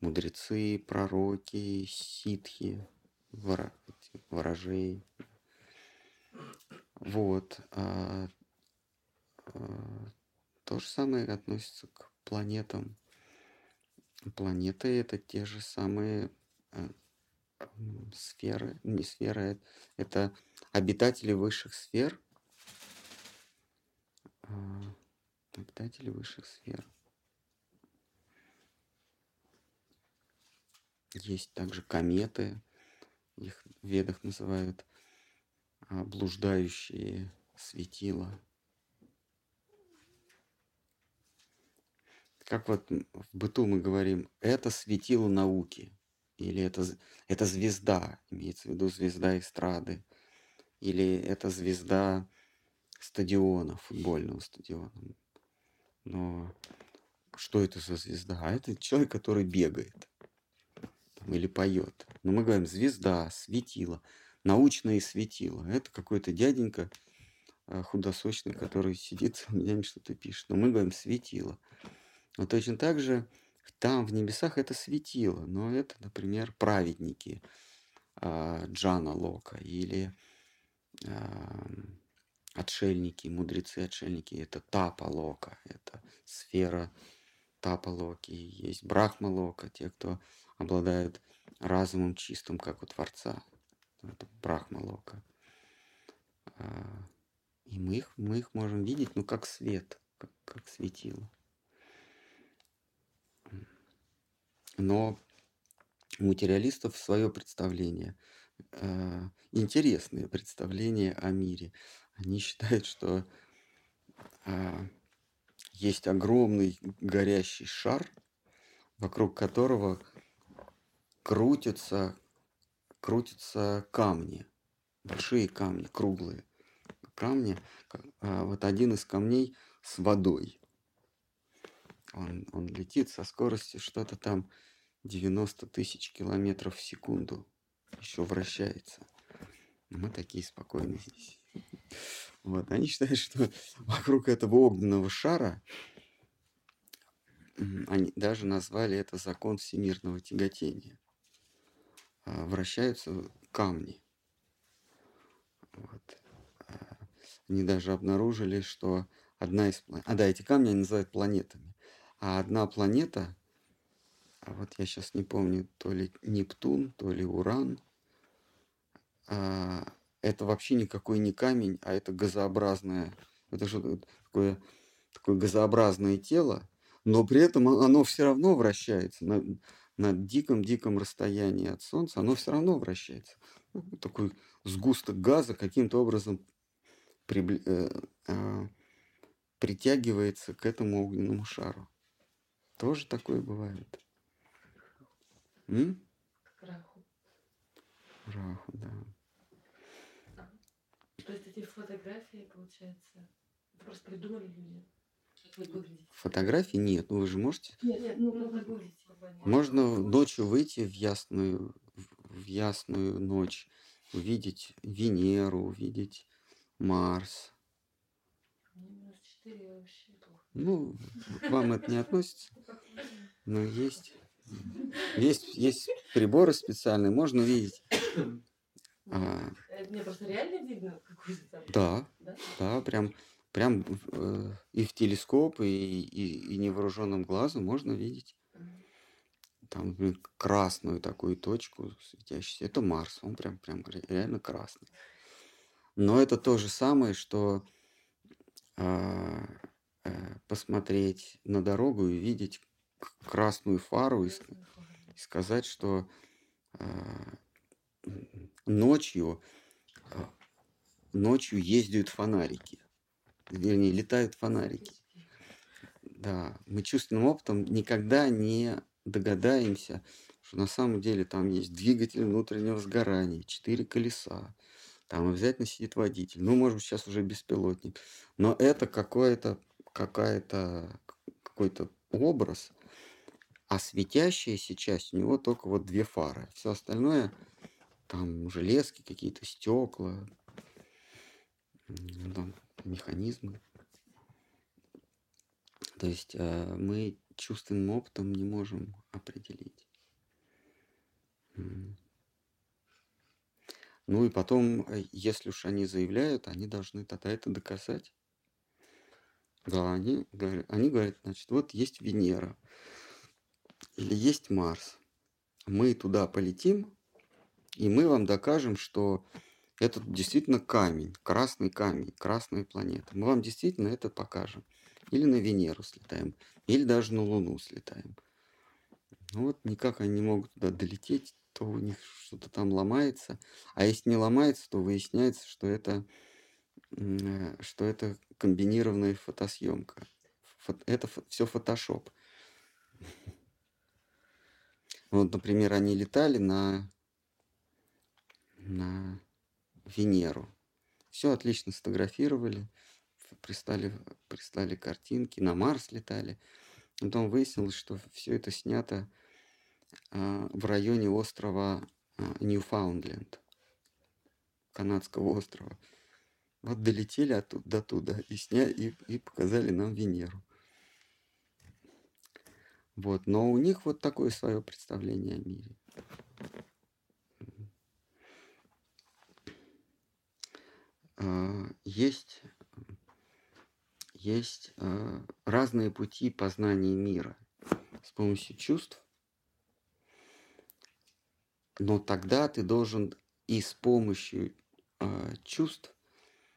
мудрецы, пророки, ситхи, ворожей. Вот. А, а, то же самое относится к планетам. Планеты это те же самые э, сферы, не сферы, это обитатели высших сфер. А, обитатели высших сфер. Есть также кометы, их в ведах называют а, блуждающие светила. как вот в быту мы говорим, это светило науки, или это, это звезда, имеется в виду звезда эстрады, или это звезда стадиона, футбольного стадиона. Но что это за звезда? А это человек, который бегает там, или поет. Но мы говорим звезда, светило, научное светило. Это какой-то дяденька э, худосочный, который сидит, меня что-то пишет. Но мы говорим светило. Но точно так же там в небесах это светило, но это, например, праведники э, Джана Лока или отшельники, мудрецы-отшельники, это Тапа Лока, это сфера Тапа Локи, есть Брахма Лока, те, кто обладают разумом чистым, как у Творца, это Брахма Лока. А, и мы их, мы их можем видеть, ну, как свет, как, как светило. Но у материалистов свое представление, э, интересное представление о мире. Они считают, что э, есть огромный горящий шар, вокруг которого крутятся, крутятся камни, большие камни, круглые камни. Э, вот один из камней с водой. Он, он летит со скоростью что-то там 90 тысяч километров в секунду. Еще вращается. Мы такие спокойные здесь. Вот. Они считают, что вокруг этого огненного шара они даже назвали это закон всемирного тяготения. А, вращаются камни. Вот. А, они даже обнаружили, что одна из планет... А, да, эти камни они называют планетами. А одна планета, а вот я сейчас не помню, то ли Нептун, то ли Уран, а, это вообще никакой не камень, а это газообразное, это что такое, такое газообразное тело, но при этом оно все равно вращается на, диком-диком расстоянии от Солнца, оно все равно вращается. Ну, такой сгусток газа каким-то образом прибли, э, э, притягивается к этому огненному шару. Тоже такое бывает. М? Раху. Раху, да. То есть эти фотографии, получается, просто придумали люди? Фотографий нет, ну вы же можете. Нет, нет, ну как выглядите? Можно ночью выйти в ясную, в ясную ночь, увидеть Венеру, увидеть Марс. Мне минус 4 вообще плохо. Ну, вам это не относится, но есть. Есть, есть приборы специальные, можно видеть. А, Это мне просто реально видно какую-то там. да, Да? да, прям, прям э, и в телескоп, и, и, и невооруженным глазом можно видеть. Там, например, красную такую точку светящуюся. Это Марс, он прям, прям ре- реально красный. Но это то же самое, что а, э, посмотреть на дорогу и видеть красную фару и, и сказать, что м, ночью, а, ночью ездят фонарики. Вернее, летают фонарики. Да, мы чувственным опытом никогда не догадаемся, что на самом деле там есть двигатель внутреннего сгорания, четыре колеса, там обязательно сидит водитель. Ну, может быть, сейчас уже беспилотник. Но это какое-то, какая-то, какой-то образ, а светящаяся часть у него только вот две фары. Все остальное, там железки какие-то, стекла, там механизмы. То есть э, мы чувственным опытом не можем определить. Ну и потом, э, если уж они заявляют, они должны тогда это доказать. Да, они они говорят, значит, вот есть Венера или есть Марс. Мы туда полетим, и мы вам докажем, что это действительно камень, красный камень, красная планета. Мы вам действительно это покажем. Или на Венеру слетаем, или даже на Луну слетаем. Ну вот никак они не могут туда долететь, то у них что-то там ломается. А если не ломается, то выясняется, что это, э, что это комбинированная фотосъемка. Фот- Это все фотошоп. Вот, например, они летали на, на Венеру. Все отлично сфотографировали, прислали, прислали картинки, на Марс летали. Потом выяснилось, что все это снято а, в районе острова а, Ньюфаундленд, канадского острова. Вот долетели оттуда до туда и, сня... и, и показали нам Венеру. Вот, но у них вот такое свое представление о мире. Есть, есть а, разные пути познания мира с помощью чувств, но тогда ты должен и с помощью а, чувств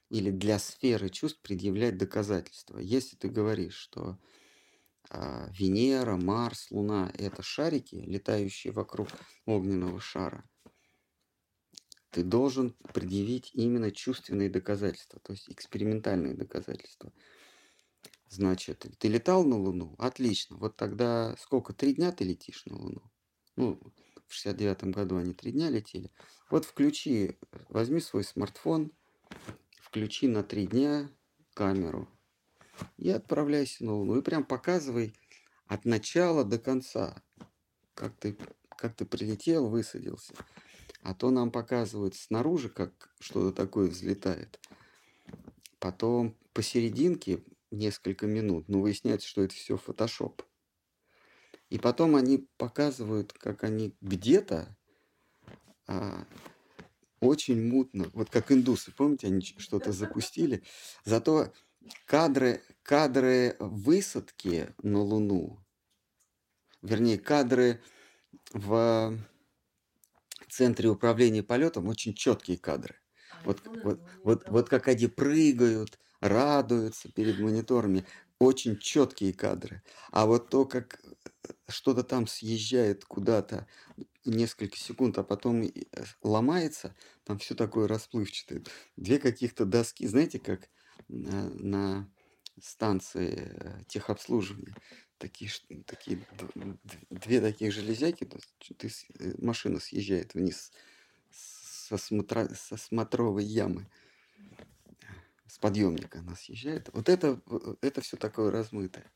или для сферы чувств предъявлять доказательства. Если ты говоришь, что а, Венера, Марс, Луна – это шарики, летающие вокруг огненного шара, ты должен предъявить именно чувственные доказательства, то есть экспериментальные доказательства. Значит, ты летал на Луну? Отлично. Вот тогда сколько? Три дня ты летишь на Луну? Ну, в 69 году они три дня летели. Вот включи, возьми свой смартфон, включи на три дня камеру и отправляйся на Луну. И прям показывай от начала до конца, как ты, как ты прилетел, высадился. А то нам показывают снаружи, как что-то такое взлетает. Потом посерединке несколько минут, но выясняется, что это все фотошоп. И потом они показывают, как они где-то а, очень мутно. Вот как индусы, помните, они что-то запустили. Зато кадры, кадры высадки на Луну, вернее, кадры в центре управления полетом очень четкие кадры. А Вот, iPhone вот, не вот, вот как они прыгают, радуются перед мониторами, очень четкие кадры. А вот то, как э, что-то там съезжает куда-то несколько секунд, а потом э, ломается, там все такое расплывчатое. Две каких-то доски, знаете, как на, на станции э, техобслуживания. Такие, такие две таких железяки, ты э, машина съезжает вниз со, смотра- со смотровой ямы, с подъемника она съезжает. Вот это, э, это все такое размытое.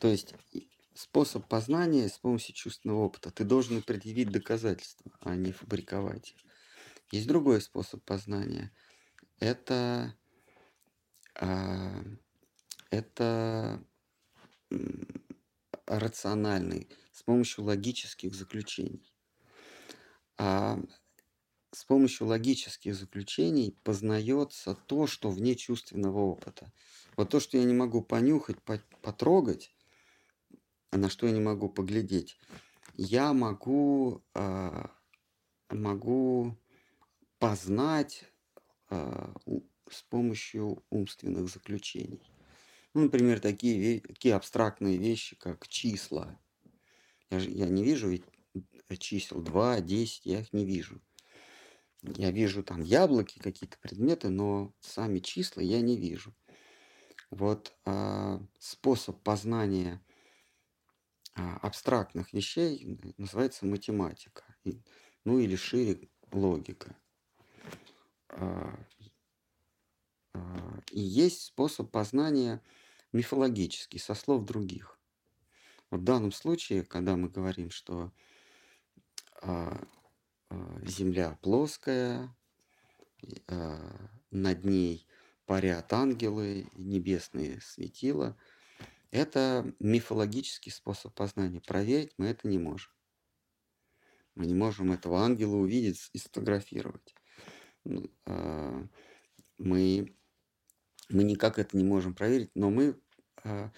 То есть способ познания с помощью чувственного опыта. Ты должен предъявить доказательства, а не фабриковать их. Есть другой способ познания. Это, это м, рациональный, с помощью логических заключений. А с помощью логических заключений познается то, что вне чувственного опыта. Вот то, что я не могу понюхать, по- потрогать, на что я не могу поглядеть, я могу, а, могу познать у- с помощью умственных заключений. Ну, например, такие, такие абстрактные вещи, как числа. Я, же, я не вижу чисел 2, 10, я их не вижу. Я вижу там яблоки, какие-то предметы, но сами числа я не вижу. Вот а, способ познания а, абстрактных вещей называется математика. И- ну или шире логика. А, и есть способ познания мифологический, со слов других. В данном случае, когда мы говорим, что а, а, Земля плоская, а, над ней парят ангелы, небесные светила, это мифологический способ познания. Проверить мы это не можем. Мы не можем этого ангела увидеть и сфотографировать. Ну, а, Мы, мы никак это не можем проверить, но мы а,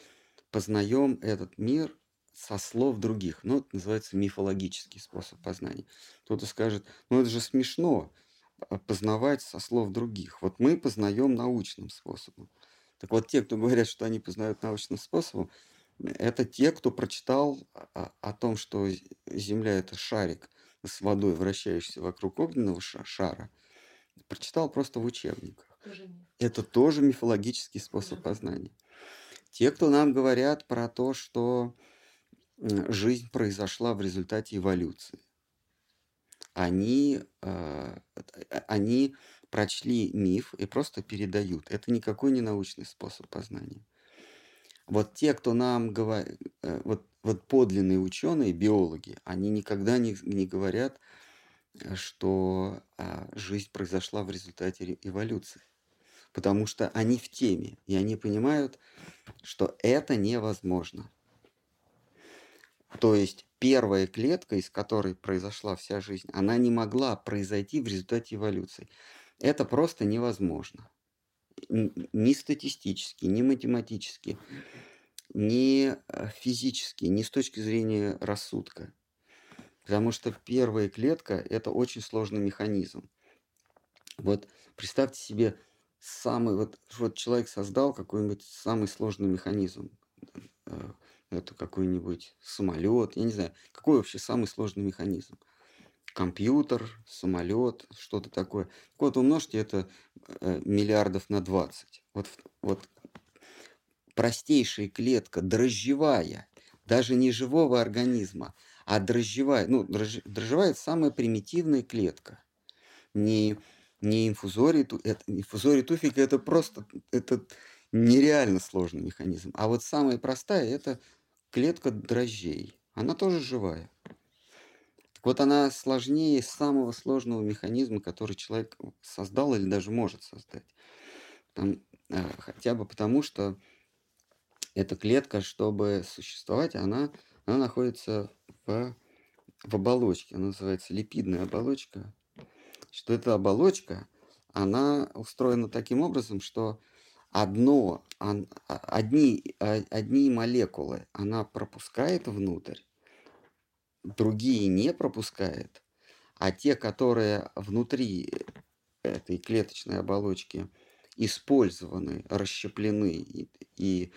познаем этот мир со слов других. Ну, это называется мифологический способ познания. Кто-то скажет, ну это же смешно а, познавать со слов других. Вот мы познаем научным способом. Так вот, те, кто говорят, что они познают научным способом, это те, кто прочитал о, о том, что Земля это шарик с водой, вращающийся вокруг огненного ша- шара, прочитал просто в учебниках. Это тоже мифологический способ познания. Те, кто нам говорят про то, что жизнь произошла в результате эволюции, они, э, э, они прочли миф и просто передают. Это никакой не научный способ познания. Вот те, кто нам говорит, вот, вот подлинные ученые, биологи, они никогда не, не говорят, э, что а, жизнь произошла в результате ре- эволюции. Потому что они в теме, и они понимают, что это невозможно. То есть первая клетка, из которой произошла вся жизнь, она не могла произойти в результате эволюции. Это просто невозможно. Ни статистически, ни математически, ни э, физически, ни с точки зрения рассудка. Потому что первая клетка– это очень сложный механизм. Вот представьте себе самый, вот, вот человек создал какой-нибудь самый сложный механизм. Э, Это какой-нибудь самолет, я не знаю, какой вообще самый сложный механизм? Компьютер, самолет, что-то такое. Так Вот умножьте это э, миллиардов на 20. Вот, вот простейшая клетка, дрожжевая, даже не живого организма, а дрожжевая. Ну, дрожж- дрожжевая– это самая примитивная клетка. Не, не инфузорий, это, инфузорий туфика – это просто это нереально сложный механизм. А вот самая простая – это клетка дрожжей. Она тоже живая. Так вот, она сложнее самого сложного механизма, который человек создал или даже может создать. Там, э, хотя бы потому, что эта клетка, чтобы существовать, она, она находится в, в оболочке. Она называется липидная оболочка. Что эта оболочка, она устроена таким образом, что одно, одни, а, одни молекулы она пропускает внутрь, другие не пропускает, а те, которые внутри этой клеточной оболочки использованы, расщеплены и, и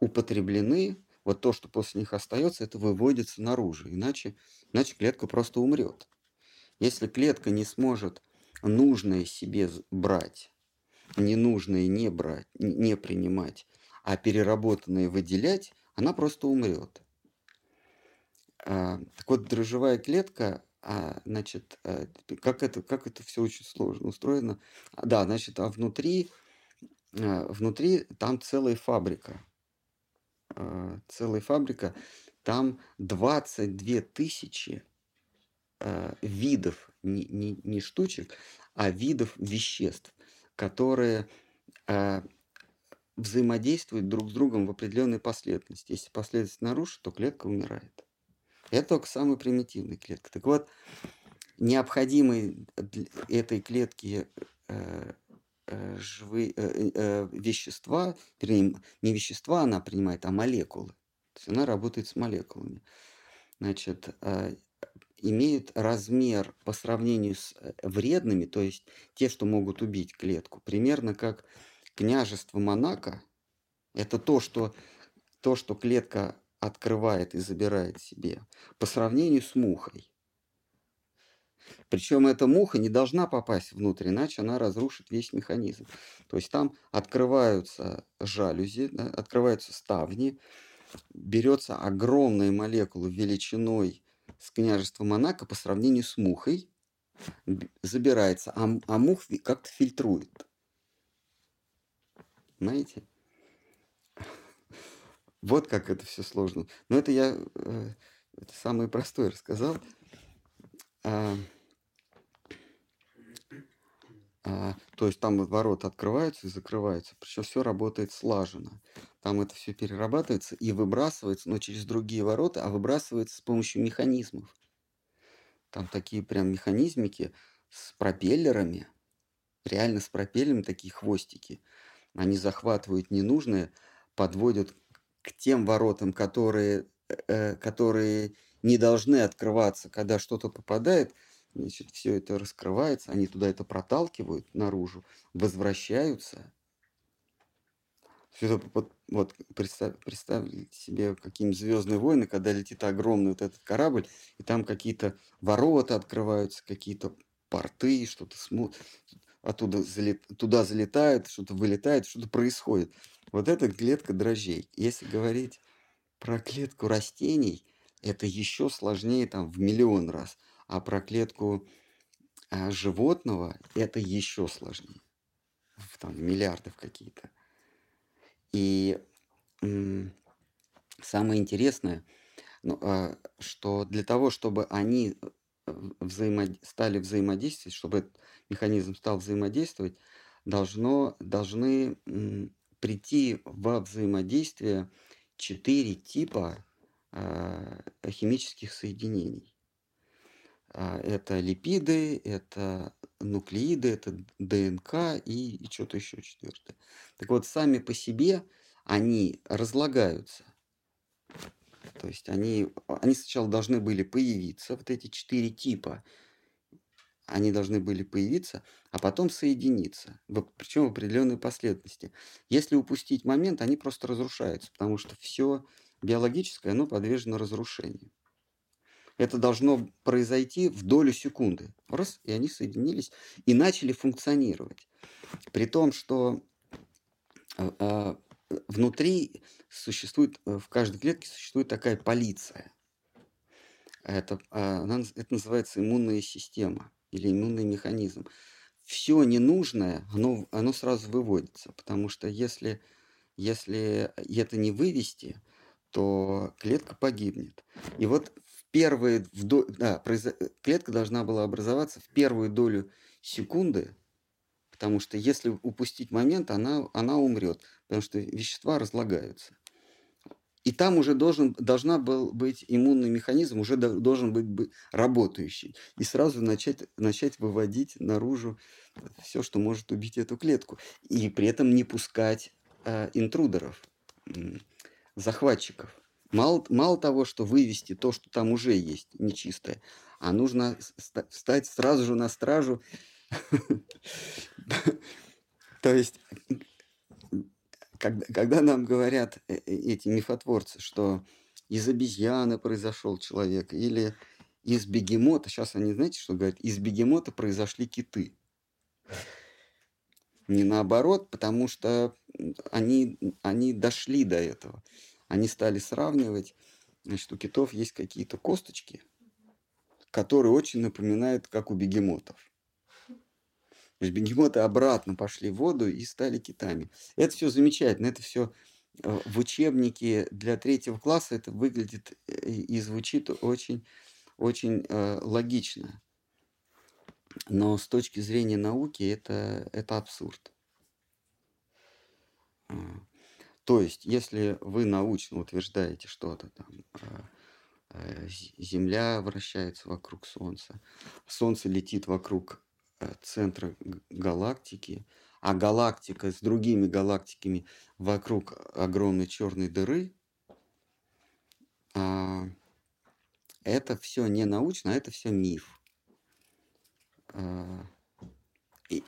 употреблены, вот то, что после них остается, это выводится наружу. Иначе, иначе клетка просто умрет. Если клетка не сможет нужное себе брать, ненужное не брать, не принимать, а переработанное выделять, она просто умрет. А, так вот, дрожжевая клетка, а, значит, а, как это, как это все очень сложно устроено. Да, значит, а внутри, а, внутри там целая фабрика. А, целая фабрика. Там 22 тысячи а, видов, не, не, не штучек, а видов веществ, которые а, взаимодействуют друг с другом в определенной последовательности. Если последовательность нарушена, то клетка умирает. Это только самая примитивная клетка. Так вот, необходимые для этой клетки э, э, живые э, э, вещества, вернее, не вещества она принимает, а молекулы. То есть она работает с молекулами. Значит, э, имеют размер по сравнению с э, вредными, то есть те, что могут убить клетку, примерно как княжество Монако. Это то, что, то, что клетка открывает и забирает себе, по сравнению с мухой. Причем эта муха не должна попасть внутрь, иначе она разрушит весь механизм. То есть там открываются жалюзи, да, открываются ставни, берется огромная молекула величиной с княжества Монако по сравнению с мухой забирается, а, а мух как-то фильтрует. Знаете? Вот как это все сложно. Но это я э, это самое простое рассказал. А, а, то есть там ворота открываются и закрываются. Причем все работает слаженно. Там это все перерабатывается и выбрасывается, но через другие ворота, а выбрасывается с помощью механизмов. Там такие прям механизмики с пропеллерами, реально с пропеллерами такие хвостики. Они захватывают ненужное, подводят к тем воротам, которые, э, которые не должны открываться, когда что-то попадает, значит, все это раскрывается, они туда это проталкивают наружу, возвращаются. Все это, вот, представь, представьте себе какие-нибудь звездные войны, когда летит огромный вот этот корабль, и там какие-то ворота открываются, какие-то порты, что-то смотрят, оттуда залет, туда залетают, что-то вылетает, что-то происходит. Вот это клетка дрожжей. Если говорить про клетку растений, это еще сложнее там в миллион раз. А про клетку а, животного это еще сложнее. Там, миллиардов какие-то. И самое интересное, ну, а, что для того, чтобы они э, взаимод... стали взаимодействовать, чтобы этот механизм стал взаимодействовать, должно, должны прийти во взаимодействие четыре типа э, химических соединений. А, это липиды, это нуклеиды, это ДНК и, и что-то еще четвертое. Так вот, сами по себе они разлагаются. То есть они, они сначала должны были появиться, вот эти четыре типа, они должны были появиться, а потом соединиться, причем в определенной последовательности. Если упустить момент, они просто разрушаются, потому что все биологическое, оно подвержено разрушению. Это должно произойти в долю секунды. Раз, и они соединились и начали функционировать. При том, что э, внутри существует, э, в каждой клетке существует такая полиция. Это, э, это называется иммунная система или иммунный механизм. Все ненужное, оно, оно сразу выводится, потому что если, если это не вывести, то клетка погибнет. И вот первые, в да, произо, клетка должна была образоваться в первую долю секунды, потому что если упустить момент, она, она умрет, потому что вещества разлагаются. И там уже должен, должна был быть иммунный механизм, уже должен быть, быть работающий. И сразу начать, начать выводить наружу все, что может убить эту клетку. И при этом не пускать э, интрудеров, захватчиков. Мало, мало того, что вывести то, что там уже есть, нечистое, а нужно встать сразу же на стражу. То есть когда, нам говорят э, э, эти мифотворцы, что из обезьяны произошел человек, или из бегемота, сейчас они, знаете, что говорят, из бегемота произошли киты. Не наоборот, потому что они, они дошли до этого. Они стали сравнивать, значит, у китов есть какие-то косточки, которые очень напоминают, как у бегемотов. То есть бегемоты обратно пошли в воду и стали китами. Это все замечательно, это все э, в учебнике для третьего класса это выглядит э, и звучит очень, очень э, логично. Но с точки зрения науки это, это абсурд. А, то есть, если вы научно утверждаете что-то там, Земля вращается вокруг Солнца, Солнце летит вокруг Э, центра галактики, а галактика с другими галактиками вокруг огромной черной дыры, а, это все не научно, а это все миф. А, и,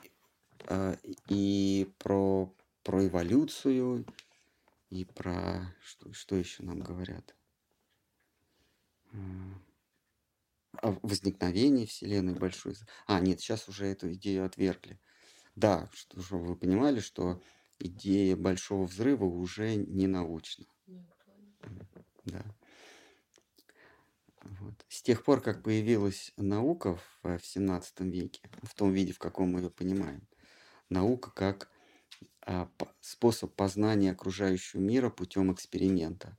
а, и про, про эволюцию, и про что, что еще нам говорят о возникновении Вселенной большой. А, нет, сейчас уже эту идею отвергли. Да, что, чтобы вы понимали, что идея большого взрыва уже не научна. Да. Вот. С тех пор, как появилась наука в, 17 веке, в том виде, в каком мы ее понимаем, наука как способ познания окружающего мира путем эксперимента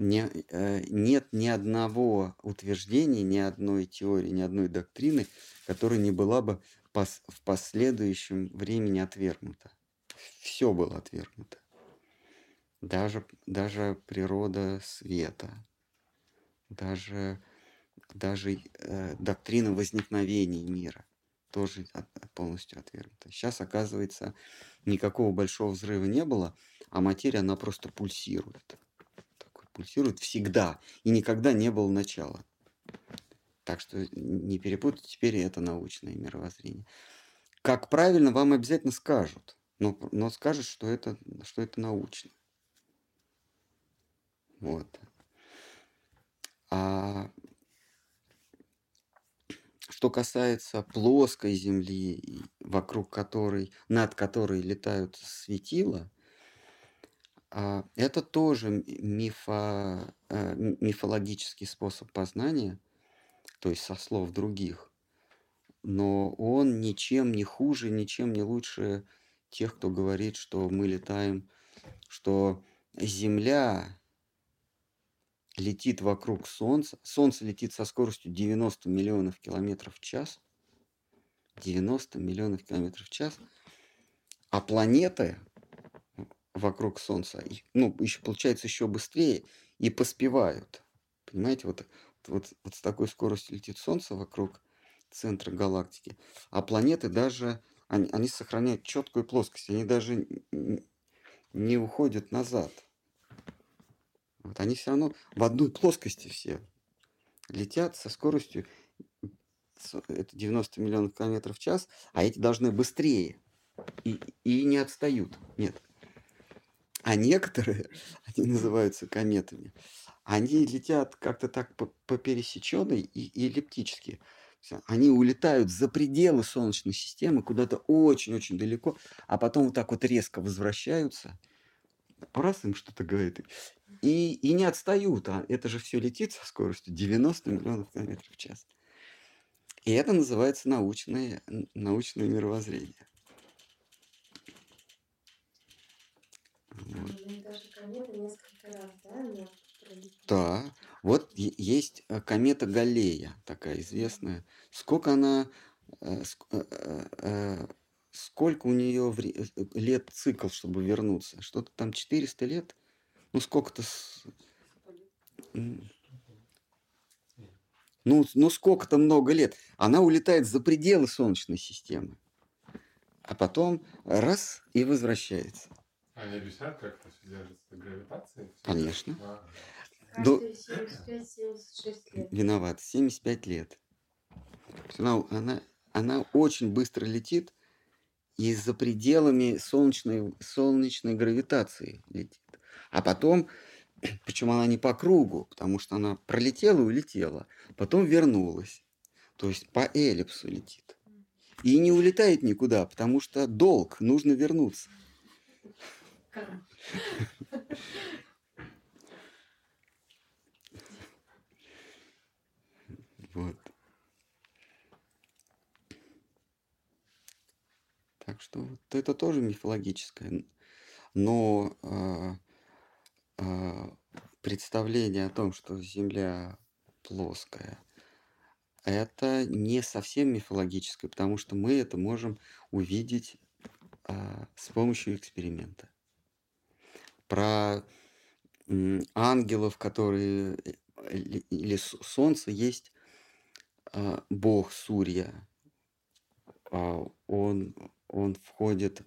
не, э, нет ни одного утверждения, ни одной теории, ни одной доктрины, которая не была бы пос, в последующем времени отвергнута. Все было отвергнуто. Даже, даже природа света, даже, даже э, доктрина возникновения мира тоже от, полностью отвергнута. Сейчас, оказывается, никакого большого взрыва не было, а материя, она просто пульсирует пульсирует всегда и никогда не было начала. Так что не перепутать, теперь это научное мировоззрение. Как правильно, вам обязательно скажут, но, но скажут, что это, что это научно. Вот. А что касается плоской Земли, вокруг которой, над которой летают светила, а, это тоже мифо, э, мифологический способ познания, то есть со слов других, но он ничем не хуже, ничем не лучше тех, кто говорит, что мы летаем, что Земля летит вокруг Солнца, Солнце летит со скоростью 90 миллионов километров в час, 90 миллионов километров в час, а планеты вокруг Солнца, ну, еще получается еще быстрее и поспевают. Понимаете, вот, вот, вот с такой скоростью летит Солнце вокруг центра галактики, а планеты даже, они, они сохраняют четкую плоскость, они даже не уходят назад. Вот они все равно в одной плоскости все летят со скоростью это 90 миллионов километров в час, а эти должны быстрее и, и не отстают. Нет, а некоторые, они называются кометами, они летят как-то так по, по пересеченной и, и эллиптически. Они улетают за пределы Солнечной системы куда-то очень-очень далеко, а потом вот так вот резко возвращаются. Раз им что-то говорит. И, и не отстают. А это же все летит со скоростью 90 миллионов километров в час. И это называется научное, научное мировоззрение. Да, вот есть э, комета Галлея, такая известная. Сколько она, э, э, сколько у нее лет цикл, чтобы вернуться? Что-то там 400 лет ну сколько-то... Ну, ну сколько-то много лет. Она улетает за пределы Солнечной системы. А потом раз и возвращается. Они объясняют, как это все держится? Гравитацией? Конечно. А, До- Каждые 75-76 лет. Виноват. 75 лет. Она, она, она очень быстро летит и за пределами солнечной, солнечной гравитации летит. А потом, почему она не по кругу, потому что она пролетела и улетела, потом вернулась. То есть по эллипсу летит. И не улетает никуда, потому что долг, нужно вернуться. Вот. Так что вот это тоже мифологическое. Но а, представление о том, что Земля плоская, это не совсем мифологическое, потому что мы это можем увидеть а, с помощью эксперимента. Про м, ангелов, которые э, или солнце есть а, бог Сурья. А, Он, он входит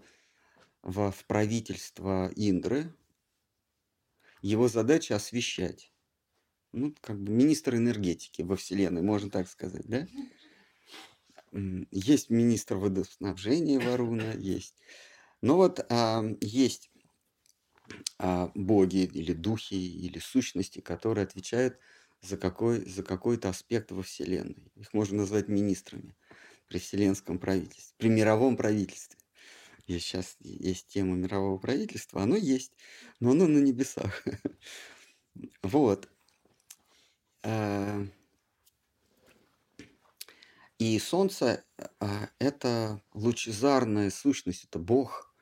во, в правительство Индры. Его задача освещать. Ну, как бы министр энергетики во Вселенной, можно так сказать, да? Есть министр водоснабжения Варуна, есть. Но вот а, есть а, боги или духи или сущности, которые отвечают за, какой, за какой-то аспект во Вселенной. Их можно назвать министрами при вселенском правительстве, при мировом правительстве. Есть сейчас есть тема мирового правительства, оно есть, но оно на небесах. Вот. А, И Солнце а, это лучезарная сущность, это Бог,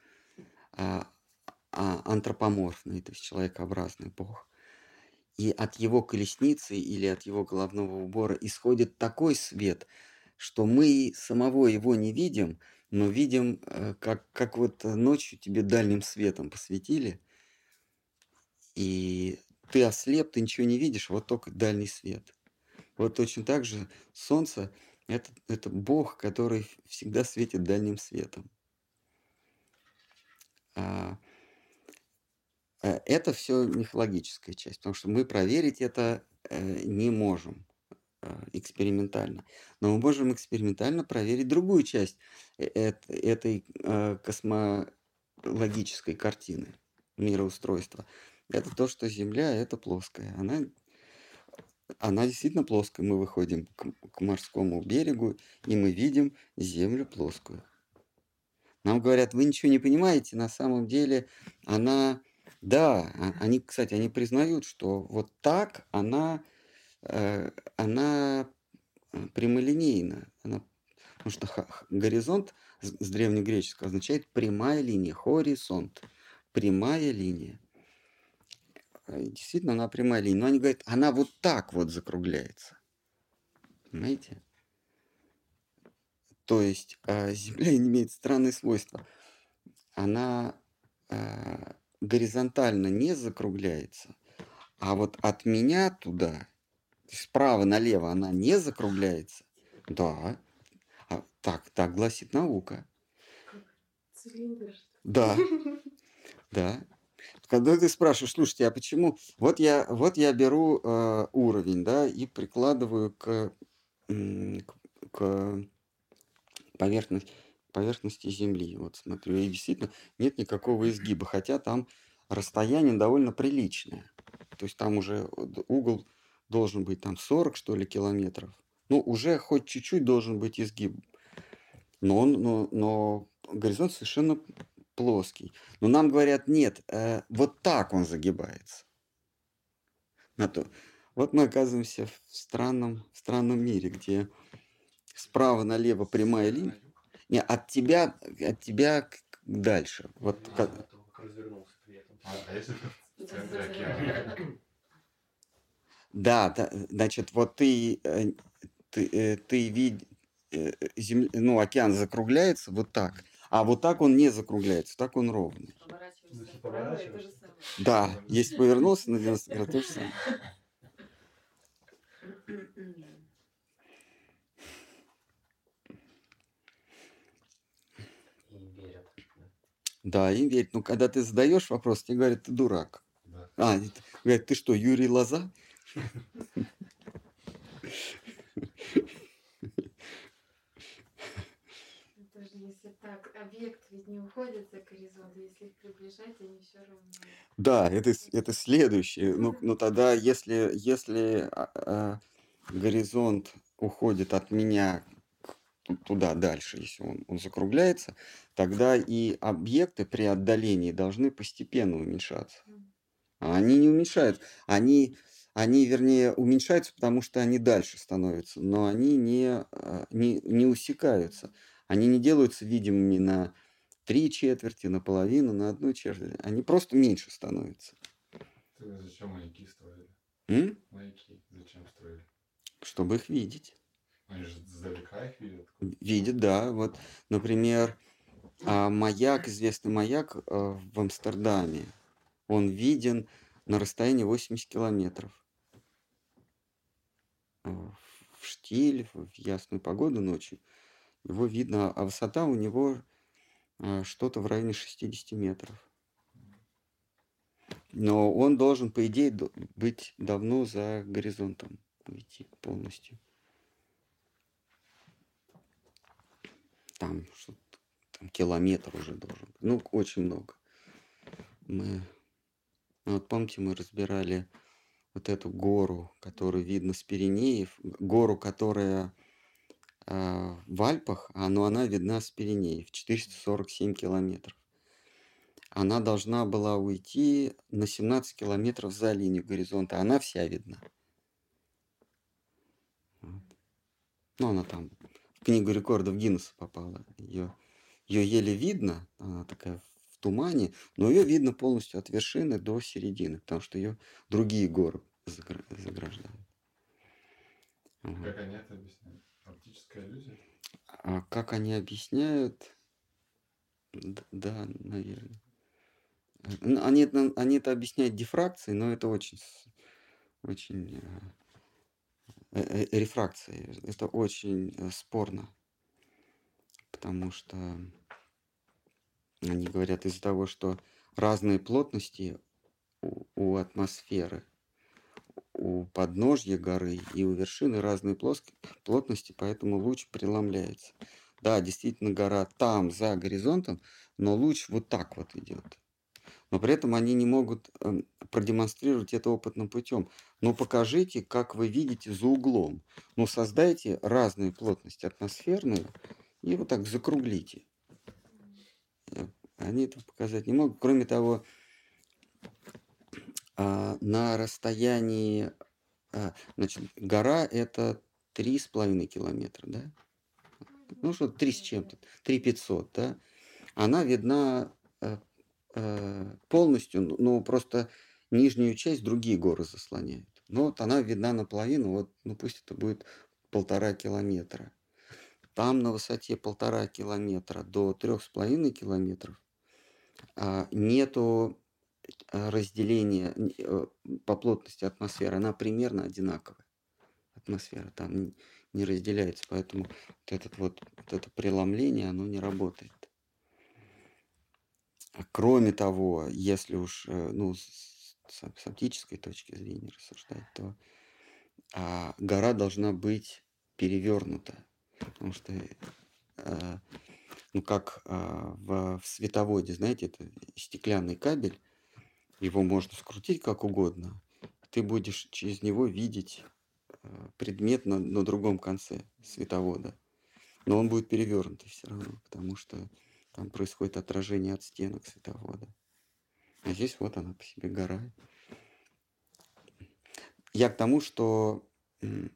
а, а, антропоморфный, то есть человекообразный Бог. И от его колесницы или от его головного убора исходит такой свет, что мы самого его не видим, но видим, э, как, как вот ночью тебе дальним светом посветили, и ты ослеп, ты ничего не видишь, вот только дальний свет. Вот точно так же Солнце это, это Бог, который всегда светит дальним светом. А, э, это все мифологическая часть, потому что мы проверить это э, не можем экспериментально. Но мы можем экспериментально проверить другую часть э- эт- этой э, космологической картины мироустройства. Это то, что Земля это плоская. Она, она действительно плоская. Мы выходим к, к морскому берегу, и мы видим Землю плоскую. Нам говорят, вы ничего не понимаете, на самом деле она, да, а- они, кстати, они признают, что вот так она, она э, прямолинейна, она, потому что горизонт с, древнегреческого означает прямая линия, хоризонт, прямая линия. Э, Действительно, она прямая линия, но они говорят, она вот так вот закругляется, понимаете? То есть а, Земля имеет странные свойства. Она а, горизонтально не закругляется, а вот от меня туда, справа налево она не закругляется. Да, а, так, так гласит наука. Цилиндр. Да, да. Когда ты спрашиваешь, слушайте, а почему? Вот я, вот я беру э, уровень, да, и прикладываю к, к, к поверхности, поверхности Земли. Вот смотрю, и действительно нет никакого изгиба, хотя там расстояние довольно приличное. То есть там уже д- угол должен быть там 40, что ли, километров. Ну, уже хоть чуть-чуть должен быть изгиб. Но, он, но, но горизонт совершенно плоский. Но нам говорят, нет, э, вот так он загибается. На то. Вот мы оказываемся в странном, в странном мире, где справа налево прямая линия. Не, от тебя, от тебя дальше. Вот как- при этом. А, а если ты в центре океана? Да, да, значит, вот ты, э, ты, э, ты видишь, ну, океан закругляется вот так, а вот так он не закругляется, так он ровный. Да, если повернулся на 90 градусов, то же самое. И верят. Да, им верить. Но когда ты задаешь вопрос, тебе говорят, ты дурак. Да. А, говорят, ты что, Юрий Лоза? Это же если так, объект ведь не уходит за горизонт, если их приближать, они все равно. Да, это, это следующее. Ну, ну тогда, если, если а, а, горизонт уходит от меня туда дальше, если он, он закругляется, тогда и объекты при отдалении должны постепенно уменьшаться. А они не уменьшаются. Они, они, вернее, уменьшаются, потому что они дальше становятся, но они не, а, не, не усекаются. Они не делаются видимыми на три четверти, на половину, на одну четверть. Они просто меньше становятся. Тогда зачем маяки строили? М? Маяки зачем строили? Чтобы их видеть. Они же издалека их видят. Видят, да. Вот, например, а, маяк, известный маяк э, в Амстердаме, он виден на расстоянии 80 километров. В штиль, в ясную погоду ночью. Его видно, а высота у него э, что-то в районе 60 метров. Но он должен, по идее, быть давно за горизонтом, уйти полностью. Там там километр уже должен быть. Ну, очень много. Мы, ну, вот помните, мы разбирали вот эту гору, которую видно с Пиренеев, гору, которая а, в Альпах, а, но она видна с Пиренеев, 447 километров. Она должна была уйти на 17 километров за линию горизонта. Она вся видна. Ну, она там в книгу рекордов Гиннесса попала. Ее, ее еле видно, она такая тумане, но ее видно полностью от вершины до середины, потому что ее другие горы загра- заграждают. Вот. Как они это объясняют? Оптическая иллюзия? А как они объясняют? Да, наверное. Они, это- они это объясняют дифракцией, но это очень, очень э, э, э, рефракцией. Это очень э, спорно, потому что они говорят из-за того, что разные плотности у, атмосферы, у подножья горы и у вершины разные плотности, поэтому луч преломляется. Да, действительно, гора там, за горизонтом, но луч вот так вот идет. Но при этом они не могут эм, продемонстрировать это опытным путем. Но покажите, как вы видите за углом. Ну, создайте разные плотности атмосферные и вот так закруглите. Они этого показать не могут. Кроме того, а, на расстоянии, а, значит, гора это три с половиной километра, да? Ну, что три с чем-то, три пятьсот, да? Она видна э, э, полностью, ну, просто нижнюю часть другие горы заслоняют. Ну, вот она видна наполовину, вот, ну, пусть это будет полтора километра. Там на высоте полтора километра до трех с половиной километров а, нету э, разделения э, по плотности атмосферы. Она примерно одинаковая. Атмосфера там не разделяется, поэтому вот, этот вот, вот это преломление, оно не работает. А Кроме того, если уж э, ну, с, с оптической точки зрения рассуждать, то а, гора должна быть перевернута, потому что э, ну как а, в, световоде, знаете, это стеклянный кабель, его можно скрутить как угодно, ты будешь через него видеть э, предмет на, на другом конце световода, но он будет перевернутый все равно, потому что там происходит отражение от стенок световода. А здесь вот она по себе гора. Я к тому, что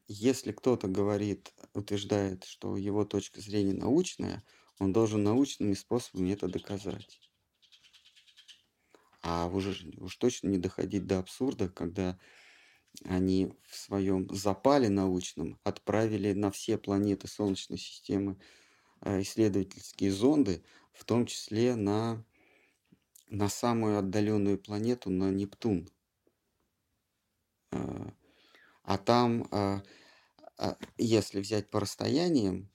если кто-то говорит, утверждает, что его точка зрения научная, он должен научными способами это доказать. А уже уж точно не доходить до абсурда, когда они в своем запале научном отправили на все планеты Солнечной системы э, исследовательские зонды, в том числе на на самую отдаленную планету, на Нептун. А, там, а, а, если взять по расстояниям,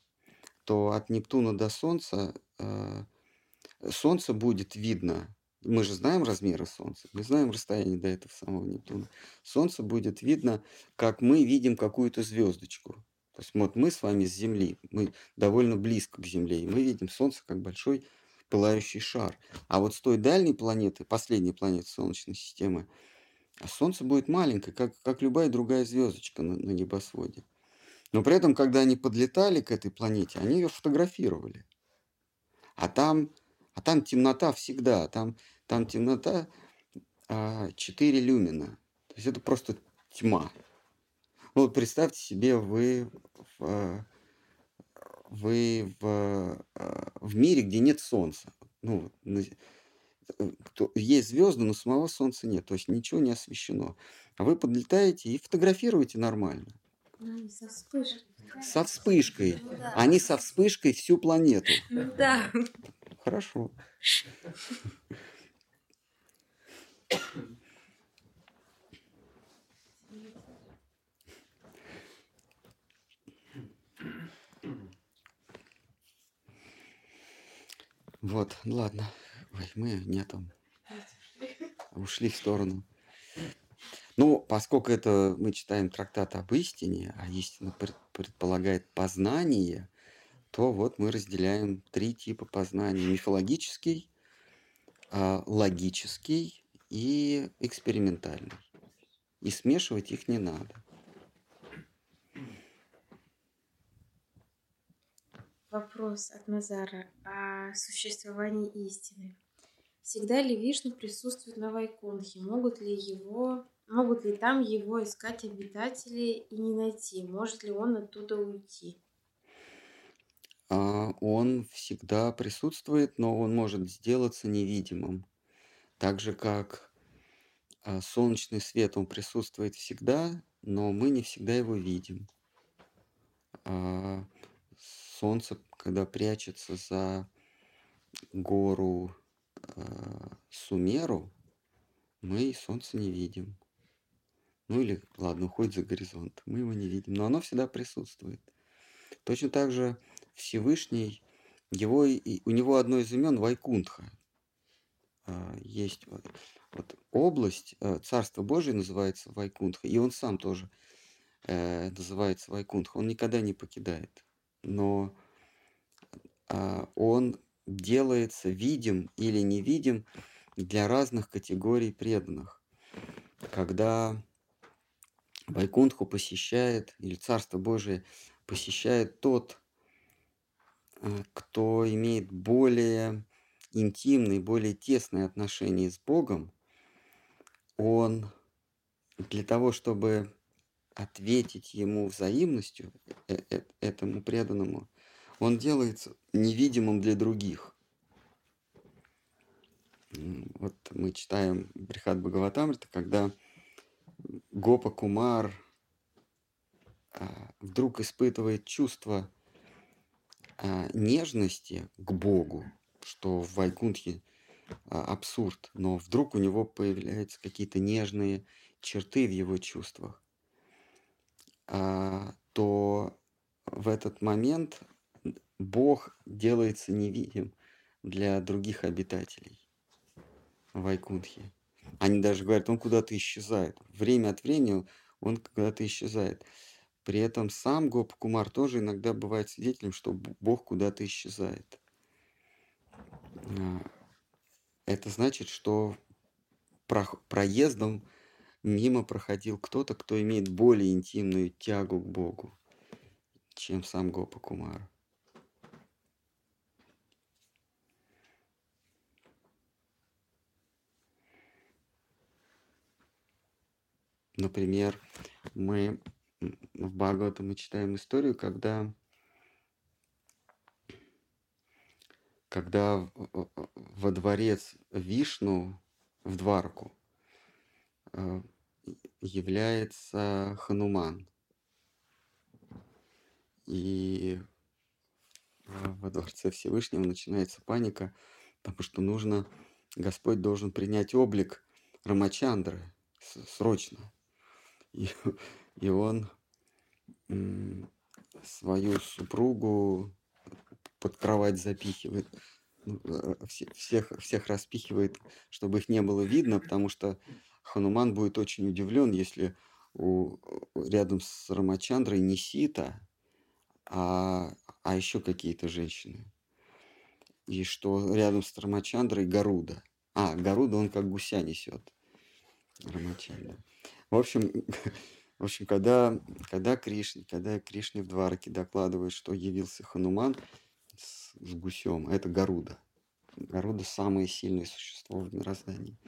то от Нептуна до Солнца а, Солнце будет видно. Мы же знаем размеры Солнца, мы знаем расстояние до этого самого Нептуна. Солнце будет видно, как мы видим какую-то звездочку. То есть вот мы с вами с Земли, мы довольно близко к Земле, и мы видим Солнце как большой пылающий шар. А вот с той дальней планеты, последней планеты Солнечной системы, а Солнце будет маленькое, как, как любая другая звездочка на, на небосводе. Но при этом, когда они подлетали к этой планете, они ее фотографировали. А там, а там темнота всегда, там, там темнота а, 4 люмина. То есть это просто тьма. Вот представьте себе, вы в, вы в, в мире, где нет солнца. Ну, есть звезды, но самого солнца нет, то есть ничего не освещено. А вы подлетаете и фотографируете нормально. Ну, со вспышкой. Со вспышкой. Ну, да. Они со вспышкой всю планету. Ну да. Хорошо. Вот, ладно. Ой, мы не там. Ушли в сторону. Ну, поскольку это мы читаем трактат об истине, а истина пред- предполагает познание, то вот мы разделяем три типа познания. Мифологический, а, логический и экспериментальный. И смешивать их не надо. Вопрос от Назара о существовании истины. Всегда ли Вишну присутствует на Вайкунхе? Могут ли его, могут ли там его искать обитатели и не найти? Может ли он оттуда уйти? А, Он всегда присутствует, но он может сделаться невидимым. Так же, как а, солнечный свет, он присутствует всегда, но мы не всегда его видим. А, Солнце, когда прячется за гору а, Сумеру, мы солнце не видим. Ну или, ладно, уходит за горизонт, мы его не видим, но оно всегда присутствует. Точно так же Всевышний, его, у него одно из имен Вайкунтха. А, Есть вот, область, э, Царство Божие называется Вайкунтха, и он сам тоже э, называется Вайкунтха. Он никогда не покидает, но а, он делается видим или невидим для разных категорий преданных. Когда Вайкунтху посещает, или Царство Божие посещает тот, э, кто имеет более интимные, более тесные отношения с Богом, он для того, чтобы ответить ему взаимностью, э- э- этому преданному, он делается невидимым для других. Вот мы читаем Брихат Бхагаватамрита, когда Гопа Кумар а, вдруг испытывает чувство а, нежности к Богу, что в Вайкунтхе а, абсурд, но вдруг у него появляются какие-то нежные черты в его чувствах, то в этот момент Бог делается невидим для других обитателей Вайкунтхи. Они даже говорят, он куда-то исчезает. Время от времени он куда-то исчезает. При этом сам Гоп тоже иногда бывает свидетелем, что Бог куда-то исчезает. А, Это значит, что проездом мимо проходил кто-то, кто имеет более интимную тягу к Богу, чем сам Гопа Кумар. Например, мы в Бхагавата мы читаем историю, когда, когда во дворец Вишну, в Дварку, э, является Хануман. И во дворце Всевышнего начинается паника, потому что нужно Господь должен принять облик Рамачандры срочно. И, и он свою супругу под кровать запихивает, ну, э, всех, всех распихивает, чтобы их не было видно, потому что Хануман будет очень удивлен, если у, рядом с Рамачандрой не Сита, а, а еще какие-то женщины. И что рядом с Рамачандрой Гаруда. А, Гаруда он как гуся несет. Рамачандра. В общем, в общем, когда, когда Кришне, когда Кришне в Двараке докладывает, что явился Хануман с, с гусем, это Гаруда. Гаруда самое сильное существо в мироздании.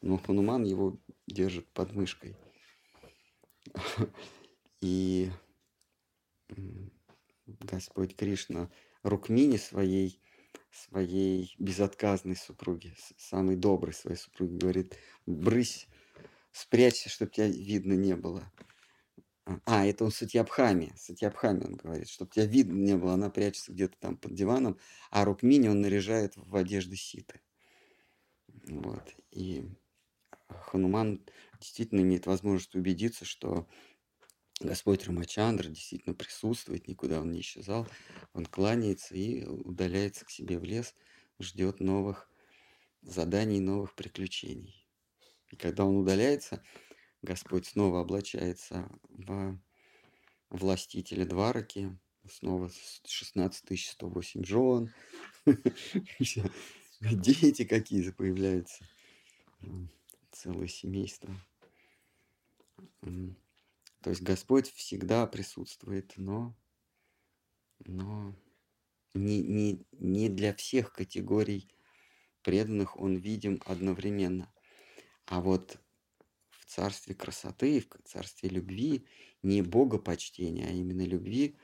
Но Хануман его держит под мышкой. И Господь Кришна Рукмини своей, своей безотказной супруге, самой доброй своей супруге, говорит, брысь, спрячься, чтобы тебя видно не было. А, это он Сатьябхами. Сатьябхами он говорит, чтобы тебя видно не было. Она прячется где-то там под диваном, а Рукмини он наряжает в одежды ситы. Вот. И Хануман действительно имеет возможность убедиться, что Господь Рамачандра действительно присутствует, никуда он не исчезал. Он кланяется и удаляется к себе в лес, ждет новых заданий, новых приключений. И когда он удаляется, Господь снова облачается в властителя Двараки, снова 16108 жен, дети какие-то появляются, целое семейство. То есть Господь всегда присутствует, но, но не, не, не для всех категорий преданных Он видим одновременно. А вот царстве красоты, в царстве любви, не богопочтения, а именно любви,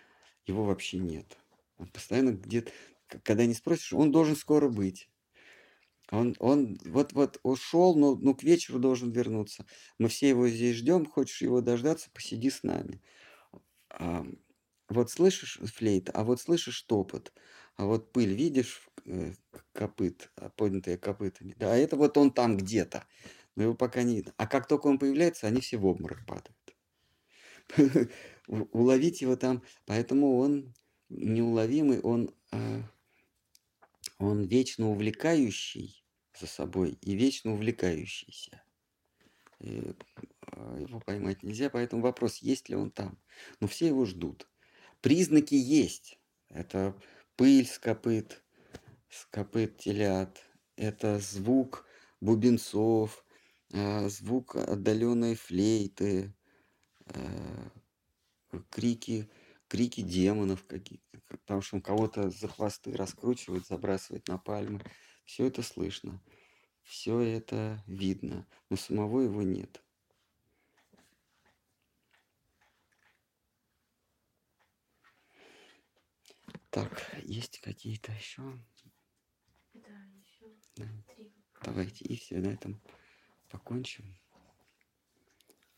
его вообще нет. Он постоянно где-то, когда не спросишь, он должен скоро быть. Он, он вот-вот ушел, но ну, к вечеру должен вернуться. Мы все его здесь ждем, хочешь его дождаться, посиди с нами. А, вот слышишь флейт, а вот слышишь топот, а вот пыль видишь э, копыт, поднятые копытами. Да, а это вот он там где-то но его пока не видно. А как только он появляется, они все в обморок падают. Уловить его там, поэтому он неуловимый, он, а, он вечно увлекающий за собой и вечно увлекающийся. И а, его поймать нельзя, поэтому вопрос, есть ли он там. Но все его ждут. Признаки есть. Это пыль с копыт, с копыт телят, это звук бубенцов, а, звук отдаленной флейты, а, крики, крики демонов какие-то, потому что он кого-то за хвосты раскручивает, забрасывает на пальмы. Все это слышно, все это видно, но самого его нет. Так, есть какие-то еще? Да, еще да. три. Давайте, и все на этом покончим.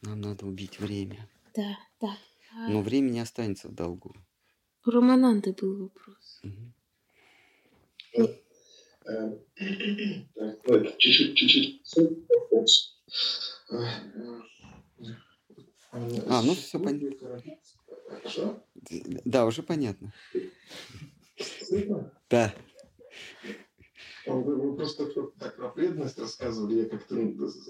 Нам надо убить время. Да, да. А... Но время не останется в долгу. У Романанды был вопрос. Угу. Чуть-чуть вопрос. А, ну все понятно. Да, уже понятно. Да. Вы, вы просто так про преданность рассказывали, я как-то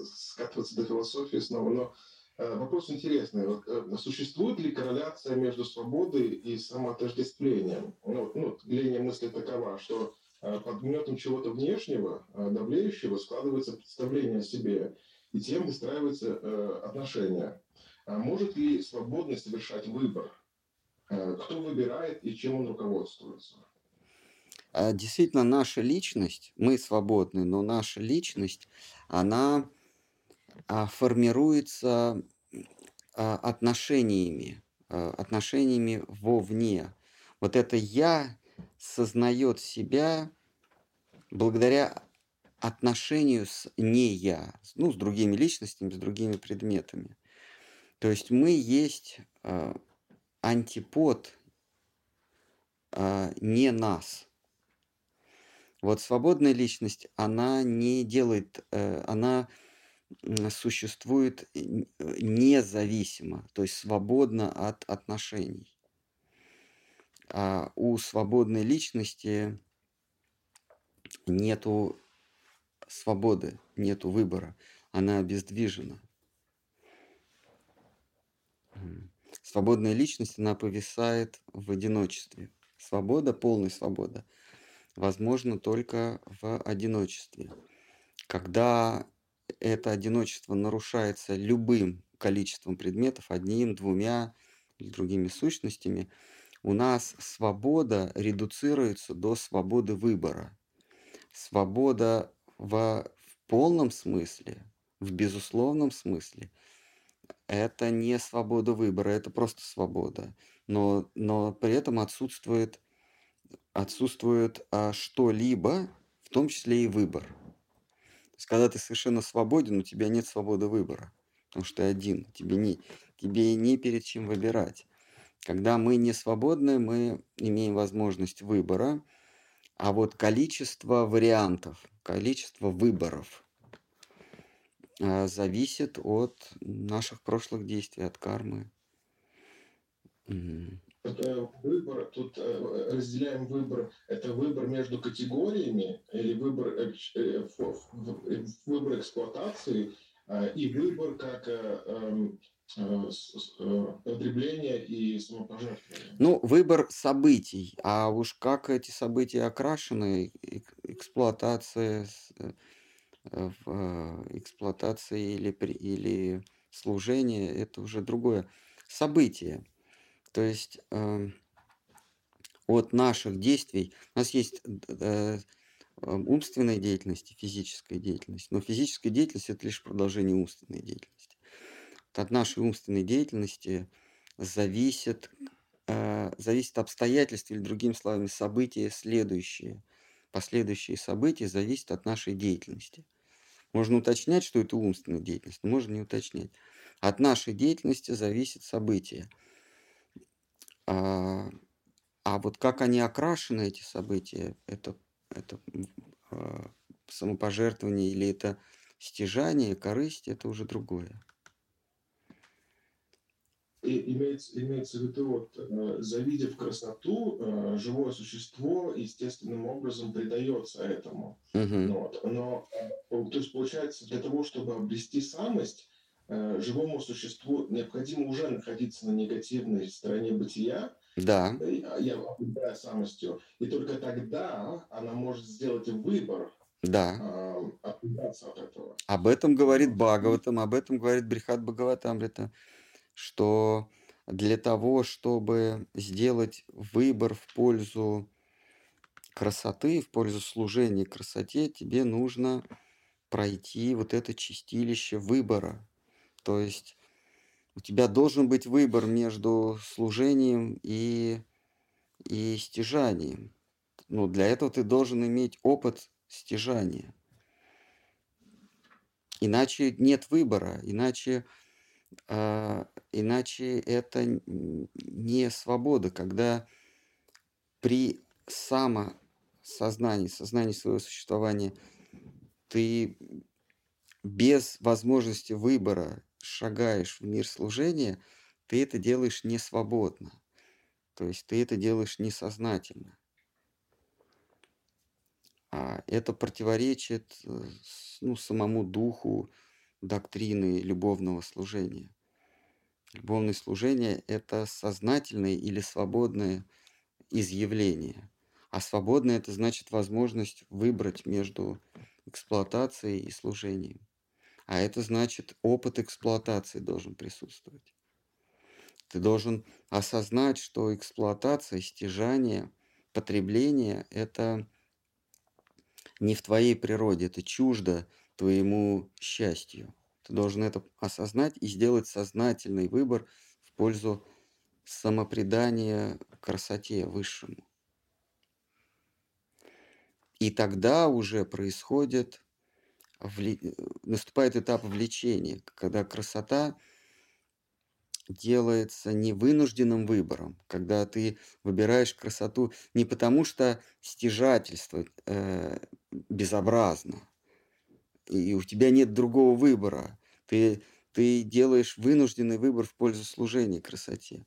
скатываться до философии снова, но э, вопрос интересный. Вот, э, существует ли корреляция между свободой и самоотождествлением? Ну, ну, длинная мысли такова, что э, под гнетом чего-то внешнего, э, давлеющего, складывается представление о себе, и тем выстраиваются э, отношения. А может ли свободно совершать выбор? Э, кто выбирает и чем он руководствуется? А, действительно наша личность, мы свободны, но наша личность, она формируется а, отношениями, отношениями вовне. Вот это «я» сознает себя благодаря отношению с не я, ну, с другими личностями, с другими предметами. То есть мы есть антипод не нас – Вот свободная личность, она не делает, э, она существует независимо, то есть свободно от отношений. А у свободной личности нету свободы, нету выбора, она обездвижена. Свободная личность, она повисает в одиночестве. Свобода, полная свобода, возможно только в одиночестве. Когда это одиночество нарушается любым количеством предметов, одним, двумя или другими сущностями, у нас свобода редуцируется до свободы выбора. Свобода в, в полном смысле, в безусловном смысле, это не свобода выбора, это просто свобода. Но, но при этом отсутствует, отсутствует а, что-либо, в том числе и выбор. То есть, когда ты совершенно свободен, у тебя нет свободы выбора, потому что ты один, тебе не, тебе не перед чем выбирать. Когда мы не свободны, мы имеем возможность выбора, а вот количество вариантов, количество выборов а, зависит от наших прошлых действий, от кармы. Выбор, тут э, разделяем выбор, это выбор между категориями или выбор, э, выбор эксплуатации и выбор как эм, Э, э, потребления и самопожертвования. Ну, выбор событий, а уж как эти события окрашены, эксплуатация, э, эксплуатация или, или служение, это уже другое событие. То есть э, от наших действий, у нас есть э, умственная деятельность и физическая деятельность, но физическая деятельность это лишь продолжение умственной деятельности от нашей умственной деятельности зависит, э, зависит обстоятельства или, другими словами, события следующие. Последующие события зависят от нашей деятельности. Можно уточнять, что это умственная деятельность, но можно не уточнять. От нашей деятельности зависит событие. А, а вот как они окрашены, эти события, это, это а, самопожертвование или это стяжание, корысть, это уже другое и имеется, имеется в виду, вот, э, завидев красоту, э, живое существо естественным образом предается этому. Uh-huh. Вот. Но, э, то есть, получается, для того, чтобы обрести самость, живому существу необходимо уже находиться на негативной стороне бытия, да. я обладаю самостью, и только тогда она может сделать выбор да. отказаться от этого. Об этом говорит Бхагаватам, об этом говорит Брихат Бхагаватамрита что для того, чтобы сделать выбор в пользу красоты, в пользу служения красоте, тебе нужно пройти вот это чистилище выбора. То есть у тебя должен быть выбор между служением и, и стяжанием. Но для этого ты должен иметь опыт стяжания. Иначе нет выбора, иначе а, иначе это не свобода, когда при самосознании, сознании своего существования ты без возможности выбора шагаешь в мир служения, ты это делаешь не свободно. То есть ты это делаешь несознательно. А это противоречит э, ну, самому духу доктрины любовного служения. Любовное служение – это сознательное или свободное изъявление. А свободное – это значит возможность выбрать между эксплуатацией и служением. А это значит опыт эксплуатации должен присутствовать. Ты должен осознать, что эксплуатация, стяжание, потребление – это не в твоей природе, это чуждо твоему счастью. Ты должен это осознать и сделать сознательный выбор в пользу самопредания красоте высшему. И тогда уже происходит, вли... наступает этап влечения, когда красота делается не вынужденным выбором, когда ты выбираешь красоту не потому, что стяжательство э, безобразно, и у тебя нет другого выбора. Ты, ты делаешь вынужденный выбор в пользу служения красоте.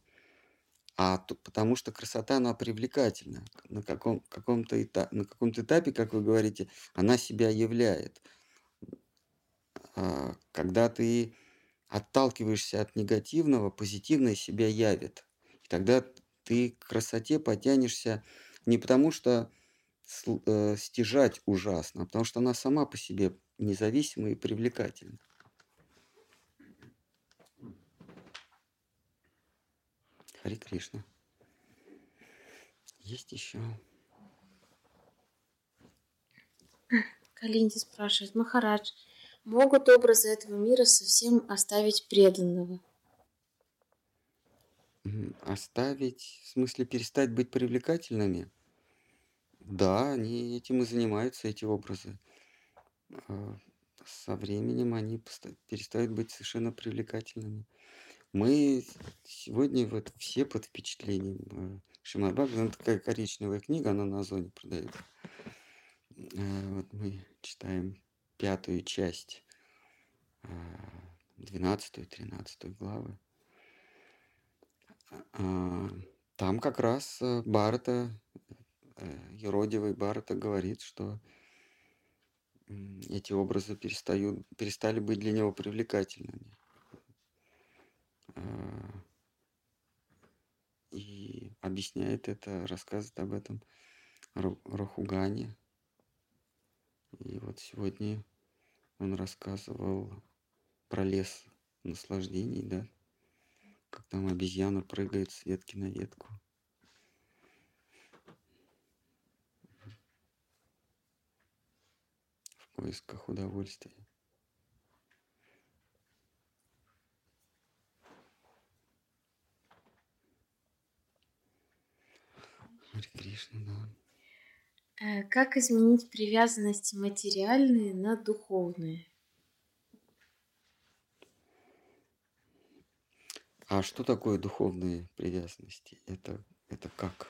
А то, потому что красота, она привлекательна. На, каком, каком-то этапе, на каком-то этапе, как вы говорите, она себя являет. А, когда ты отталкиваешься от негативного, позитивное себя явит. И тогда ты к красоте потянешься не потому, что э, стяжать ужасно, а потому что она сама по себе независима и привлекательна. Хари Кришна. Есть еще. Калинди спрашивает, Махарадж, могут образы этого мира совсем оставить преданного? Оставить, в смысле перестать быть привлекательными? Да, они этим и занимаются, эти образы. А, со временем они перестают быть совершенно привлекательными. Мы сегодня вот все под впечатлением. Шимат Бхагаватам, такая коричневая книга, она на Озоне продается. Э, вот мы читаем пятую часть, э, двенадцатую, тринадцатую главы. Там как раз Барта, Еродивый Барта говорит, что эти образы перестают, перестали быть для него привлекательными. И объясняет это, рассказывает об этом Рахугане. И вот сегодня он рассказывал про лес наслаждений, да, как там обезьяна прыгает с ветки на ветку. В поисках удовольствия. Харе Кришна, да. Э, как изменить привязанности материальные на духовные? А что такое духовные привязанности? Это, это как?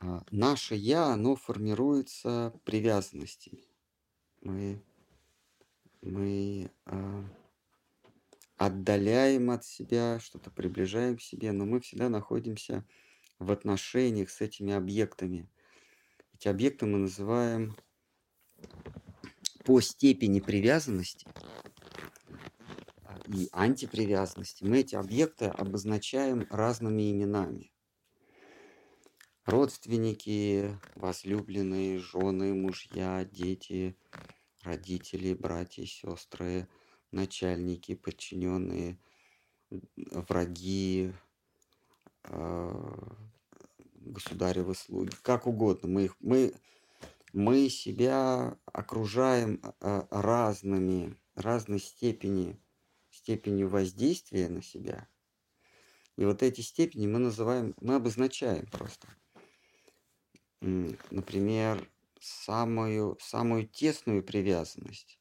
А, наше «я», оно формируется привязанностями. Мы мы а, отдаляем от себя, что-то приближаем к себе, но мы всегда находимся в отношениях с этими объектами. Эти объекты мы называем по степени привязанности и антипривязанности. Мы эти объекты обозначаем разными именами. Родственники, возлюбленные, жены, мужья, дети, родители, братья, сестры, начальники, подчиненные, враги, а, государевы слуги, как угодно. Мы, их, мы, мы себя окружаем а, разными, разной степени, степенью воздействия на себя. И вот эти степени мы называем, мы обозначаем просто. Например, самую, самую тесную привязанность,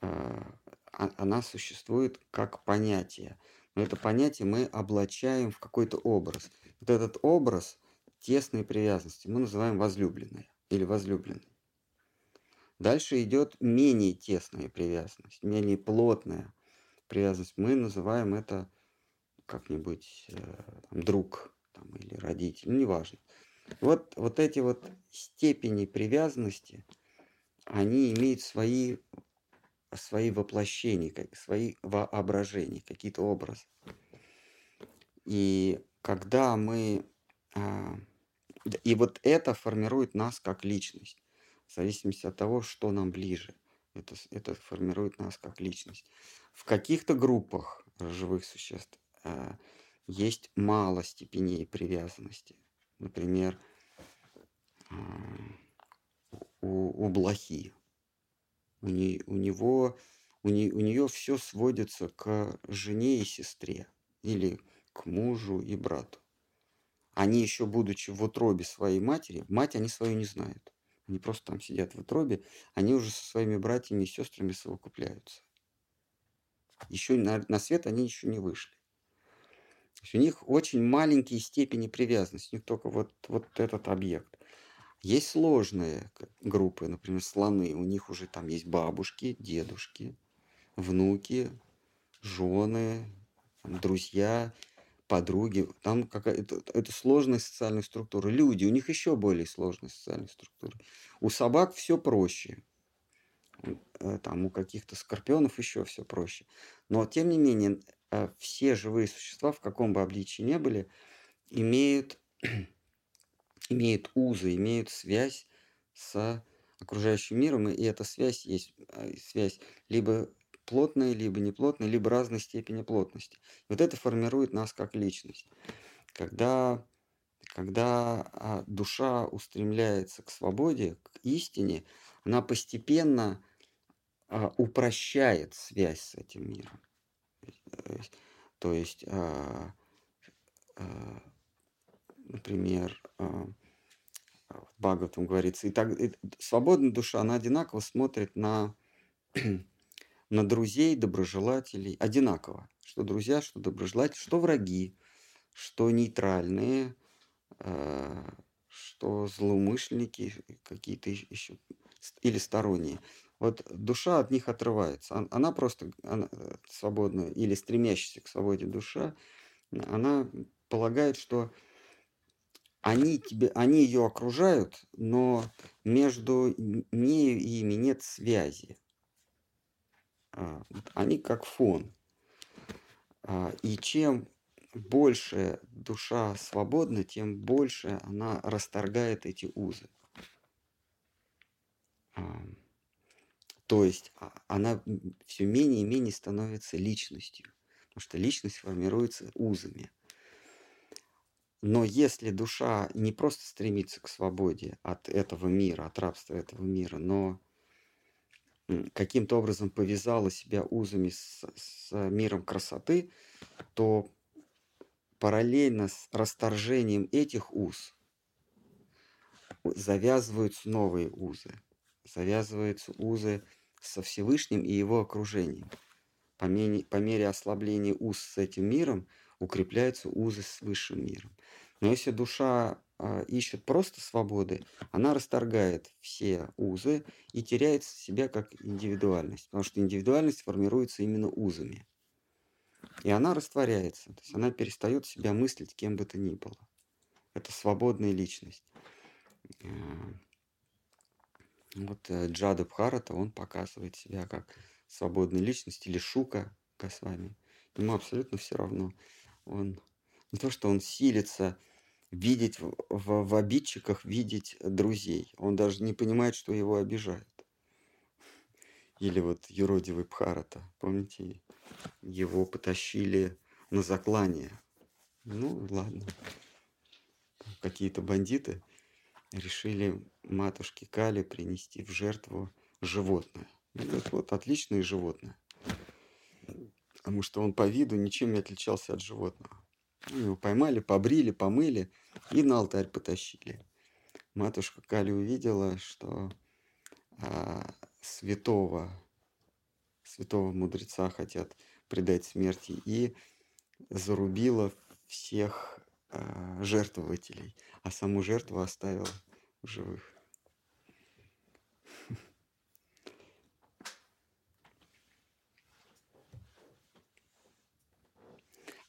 а, она существует как понятие. Но это понятие мы облачаем в какой-то образ. Вот этот образ тесной привязанности мы называем возлюбленной или возлюбленной. Дальше идет менее тесная привязанность, менее плотная привязанность. Мы называем это как-нибудь э, друг там, или родитель, ну, неважно. Вот, вот эти вот степени привязанности, они имеют свои, свои воплощения, свои воображения, какие-то образы. И когда мы... А, и вот это формирует нас как личность, в зависимости от того, что нам ближе. Это, это формирует нас как личность. В каких-то группах живых существ а, есть мало степеней привязанности. Например, у, у блохи. У, не, у него у, не, у нее все сводится к жене и сестре или к мужу и брату. Они еще, будучи в утробе своей матери, мать они свою не знают. Они просто там сидят в утробе, они уже со своими братьями и сестрами совокупляются. Еще на, на свет они еще не вышли. То есть у них очень маленькие степени привязанности, у них только вот, вот этот объект. Есть сложные группы, например, слоны, у них уже там есть бабушки, дедушки, внуки, жены, друзья, подруги. Там какая-то это сложная социальная структура. Люди, у них еще более сложная социальная структура. У собак все проще. Э, там у каких-то скорпионов еще все проще. Но тем не менее, э, все живые существа, в каком бы обличии не были, имеют, имеют узы, имеют связь с окружающим миром, и эта связь есть э, связь либо плотная, либо неплотная, либо разной степени плотности. Вот это формирует нас как личность. Когда, когда а, душа устремляется к свободе, к истине, она постепенно а, упрощает связь с этим миром. То есть, а, а, например, а, в Бхагаватам говорится, и так, и свободная душа, она одинаково смотрит на, на друзей, доброжелателей, одинаково. Что друзья, что доброжелатели, что враги, что нейтральные, а, что злоумышленники какие-то еще, или сторонние. Вот душа от них отрывается. Она просто она, э, свободная или стремящаяся к свободе душа, она полагает, что они, тебе, они ее окружают, но между нею и ими нет связи. А, они как фон. А, и чем больше душа свободна, тем больше она расторгает эти узы. То есть а, она все менее и менее становится личностью, потому что личность формируется узами. Но если душа не просто стремится к свободе от этого мира, от рабства этого мира, но каким-то образом повязала себя узами с, с миром красоты, то параллельно с расторжением этих уз завязываются новые узы. Завязываются узы со Всевышним и его окружением. По мере, по мере ослабления уз с этим миром укрепляются узы с высшим миром. Но если душа э, ищет просто свободы, она расторгает все узы и теряет себя как индивидуальность, потому что индивидуальность формируется именно узами. И она растворяется, то есть она перестает себя мыслить кем бы то ни было. Это свободная личность. Э, вот э, Джада Бхарата, он показывает себя как свободная личность или Шука Госвами. Ему абсолютно все равно. Он не то, что он силится видеть в, в, в обидчиках, видеть друзей. Он даже не понимает, что его обижают. Или вот юродивый Бхарата, помните, его потащили на заклание. Ну, ладно. Какие-то бандиты решили матушке Кали принести в жертву животное. И говорит, вот отличное животное. Потому что он по виду ничем не отличался от животного. Ну, его поймали, побрили, помыли и на алтарь потащили. Матушка Кали увидела, что а, святого, святого мудреца хотят предать смерти и зарубила всех а, жертвователей, а саму жертву оставила в живых.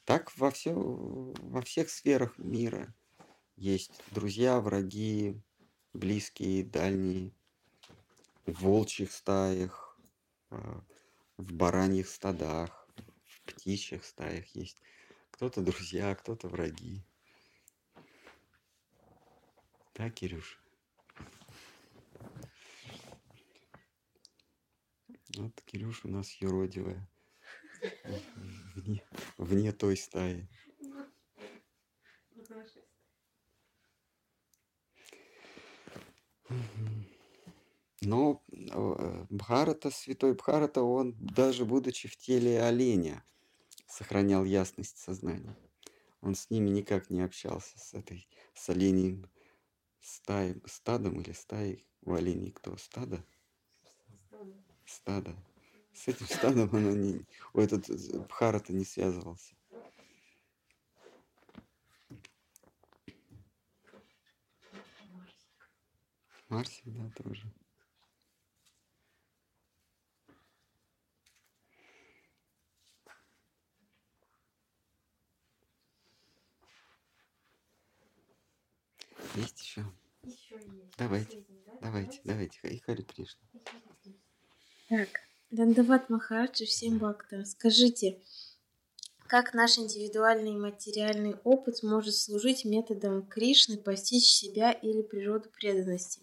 Так во, все, во всех сферах мира есть друзья, враги, близкие, дальние, в волчьих стаях, а, в бараньих стадах, в птичьих стаях есть. Кто-то друзья, кто-то враги. Да, Кирюш? Вот Кирюша у нас юродивая. Вне, вне той стаи. Но э, Бхарата, святой Бхарата, он даже будучи в теле оленя, сохранял ясность сознания. Он с ними никак не общался, с этой, с оленем стаей, стадом или стаей, у оленей кто? Стадо? Стадо. С этим стадом она не... У этот Бхарата не связывался. Марсик, да, тоже. Есть еще? Еще есть. Давайте, Последний, да? Давайте, давайте. И Хари Кришна. Так, Дандават Махараджи, всем бхактам, скажите, как наш индивидуальный материальный опыт может служить методом Кришны постичь себя или природу преданности?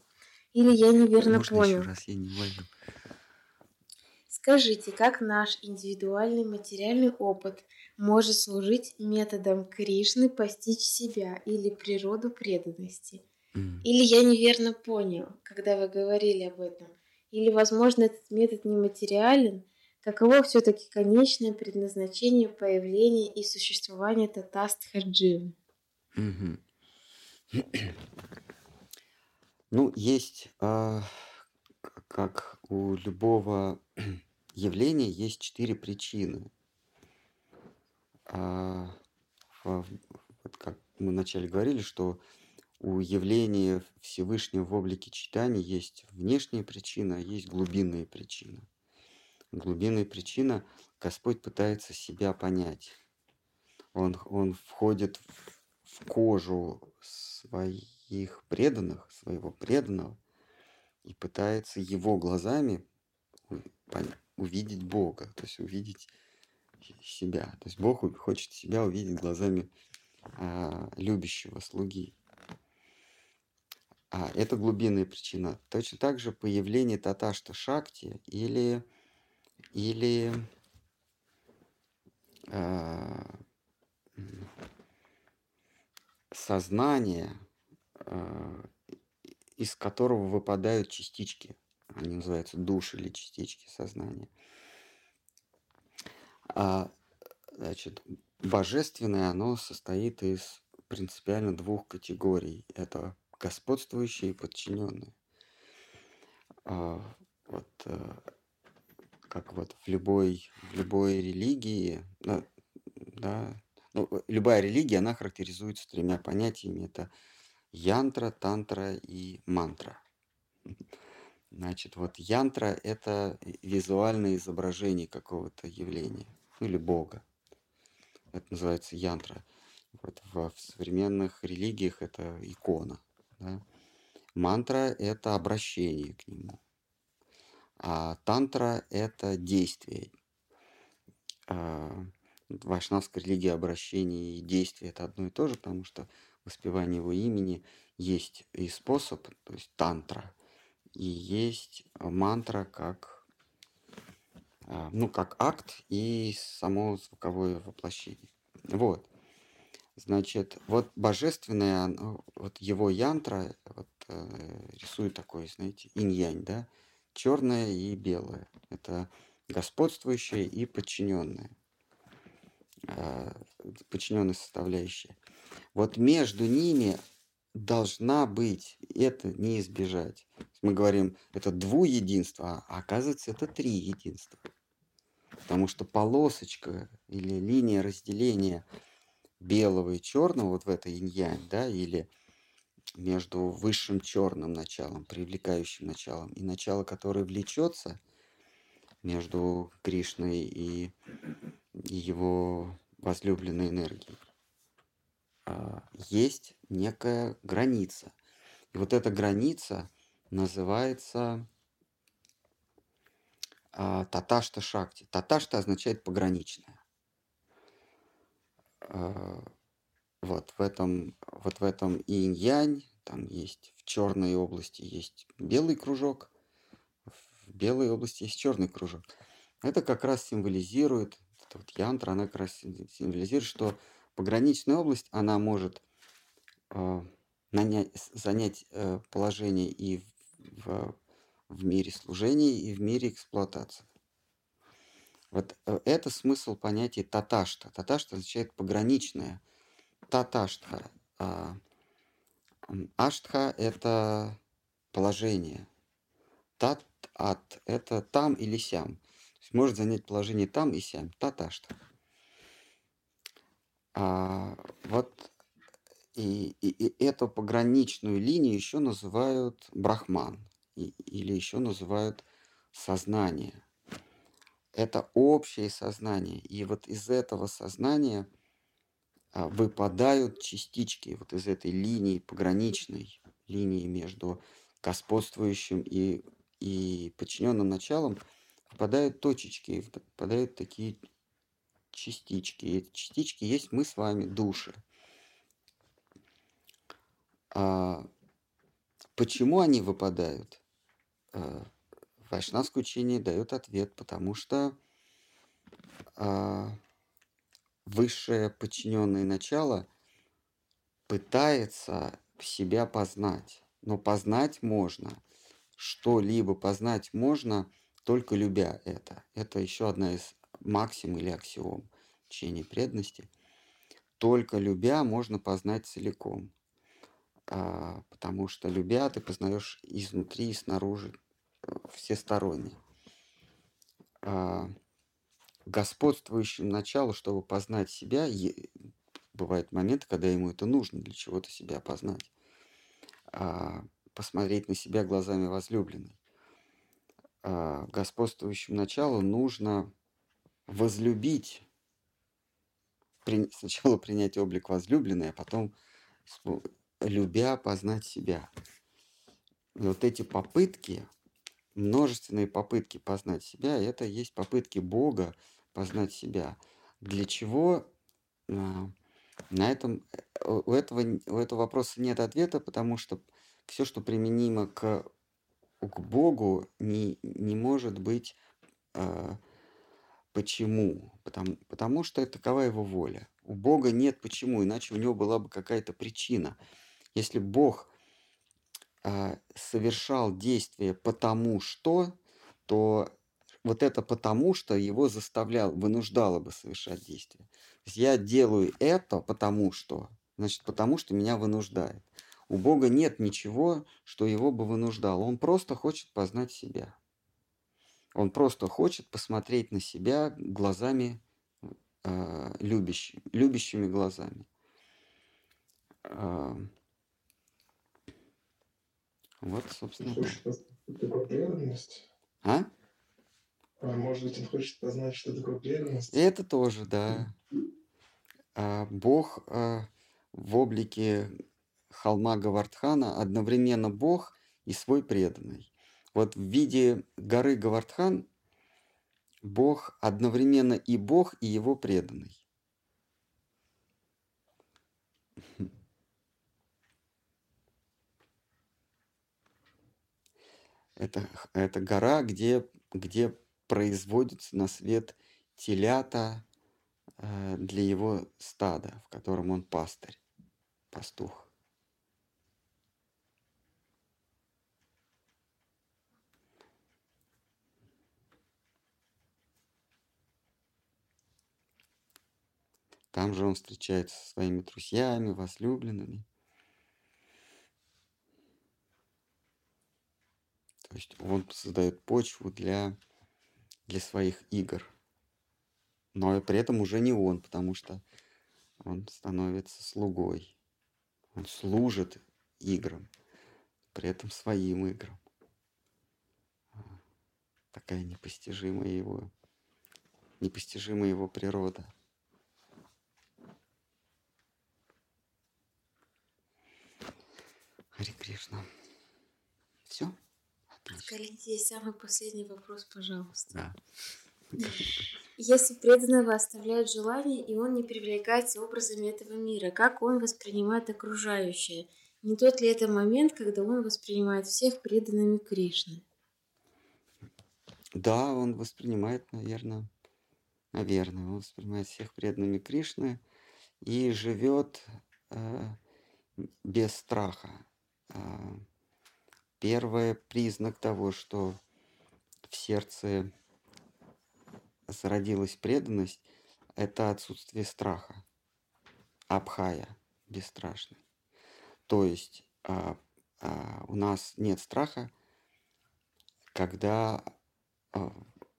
Или я неверно Можно понял? еще раз, я не уловил. Скажите, как наш индивидуальный материальный опыт может служить методом Кришны постичь себя или природу преданности? М. Или я неверно понял, когда вы говорили об этом? Или, возможно, этот метод нематериален? Каково все-таки конечное предназначение появления и существования Татастхадживы? Мгм. Ну, есть, а, как у любого явления, есть четыре причины. А, Вот как мы вначале говорили, что у явления Всевышнего в облике читания есть внешняя причина, а есть глубинная причина. Глубинная причина – Господь пытается себя понять. Он, он входит в, кожу своих преданных, своего преданного, и пытается его глазами увидеть Бога, то есть увидеть себя. То есть Бог хочет себя увидеть глазами а, любящего слуги. А это глубинная причина. Точно так же появление Таташта Шакти или, или м, сознание, а, из которого выпадают частички. Они называются души или частички сознания. А, значит, божественное, оно состоит из принципиально двух категорий. Это господствующие и подчиненные. А, вот, э, как вот в любой, в любой религии, да, да, ну, э, любая религия, она характеризуется тремя понятиями. Это янтра, тантра и мантра. Значит, вот янтра – это визуальное изображение какого-то явления ну, или бога. Это называется янтра. Вот в, в современных религиях это икона. Да. Мантра – это обращение к нему. А тантра – это действие. А, В вайшнавской религии обращение и действие – это одно и то же, потому что воспевание его имени есть и способ, то есть тантра, и есть мантра как, а, ну, как акт и само звуковое воплощение. Вот. Значит, вот божественное, оно- вот его янтра вот, э, рисует такой, знаете, инь-янь, да, черное и белое. Это господствующее и подчиненное. Подчиненная составляющая. Вот между ними должна быть, это не избежать. Мы говорим, это двуединство, а оказывается, это три единства. Потому что полосочка или линия разделения белого и черного вот в этой инь-янь, да, или между высшим черным началом, привлекающим началом, и начало, которое влечется между Кришной и, и его возлюбленной энергией, а, есть некая граница. И вот эта граница называется а, Таташта Шакти. Таташта означает пограничная. А, Вот в этом, вот в этом инь-янь, там есть в черной области есть белый кружок, в белой области есть черный кружок. Это как раз символизирует, эта вот янтра, она как раз сим- символизирует, что пограничная область, она может э, нанять- с- занять э, положение и в, в мире служения, и в мире эксплуатации. Вот э, это смысл понятия таташта. Таташта означает пограничное. Таташтха. а, Аштха – это положение, тат ат это там или сям. То есть может занять положение там и сям. Таташта. А, вот и, и, и эту пограничную линию еще называют брахман и, или еще называют сознание. Это общее сознание. И вот из этого сознания а, выпадают частички вот из этой линии, пограничной линии между господствующим и, и подчиненным началом, выпадают точечки, выпадают такие частички. И эти частички есть мы с вами, души. А почему они выпадают? А, Вайшнавское учение дает ответ, потому что а, высшее подчиненное начало пытается себя познать. Но познать можно, что-либо познать можно, только любя это. Это еще одна из максим или аксиом учения преданности. Только любя можно познать целиком. А, потому что любя ты познаешь изнутри и снаружи всесторонне. А, господствующим началу, чтобы познать себя, бывают моменты, когда ему это нужно для чего-то себя познать. А, посмотреть на себя глазами возлюбленной. А, господствующему началу нужно возлюбить, сначала принять облик возлюбленной, а потом, любя, познать себя. И вот эти попытки, множественные попытки познать себя, это есть попытки Бога познать себя. Для чего а, на этом э, у этого, у этого вопроса нет ответа, потому что все, что применимо к, к Богу, не, не может быть э, почему. Потому, потому что такова его воля. У Бога нет почему, иначе у него была бы какая-то причина. Если Бог совершал действие потому что, то вот это потому что его заставлял, вынуждало бы совершать действие. То есть я делаю это потому что, значит, потому что меня вынуждает. У Бога нет ничего, что его бы вынуждало. Он просто хочет познать себя. Он просто хочет посмотреть на себя глазами э, любящими, любящими глазами. Э, вот, собственно. А? А может быть, он хочет познать, что такое преданность? Это тоже, да. А, Бог а, в облике холма Гавардхана одновременно Бог и свой преданный. Вот в виде горы Гавардхан Бог одновременно и Бог, и его преданный. Это, это гора, где, где производятся на свет телята э, для его стада, в котором он пастырь, пастух. Там же он встречается со своими друзьями, возлюбленными. То есть он создает почву для для своих игр. Но при этом уже не он, потому что он становится слугой. Он служит играм, при этом своим играм. Такая непостижимая его, непостижимая его природа. Хари Кришна. Все? Скажите, самый последний вопрос, пожалуйста. Да. Если преданного оставляет желание, и он не привлекается образами этого мира, как он воспринимает окружающее? Не тот ли это момент, когда он воспринимает всех преданными Кришны? Да, он воспринимает, наверное, наверное, он воспринимает всех преданными Кришны и живет э, без страха. Э, Первый признак того, что в сердце зародилась преданность, это отсутствие страха. Абхая, бесстрашный. То есть а, а, у нас нет страха, когда а,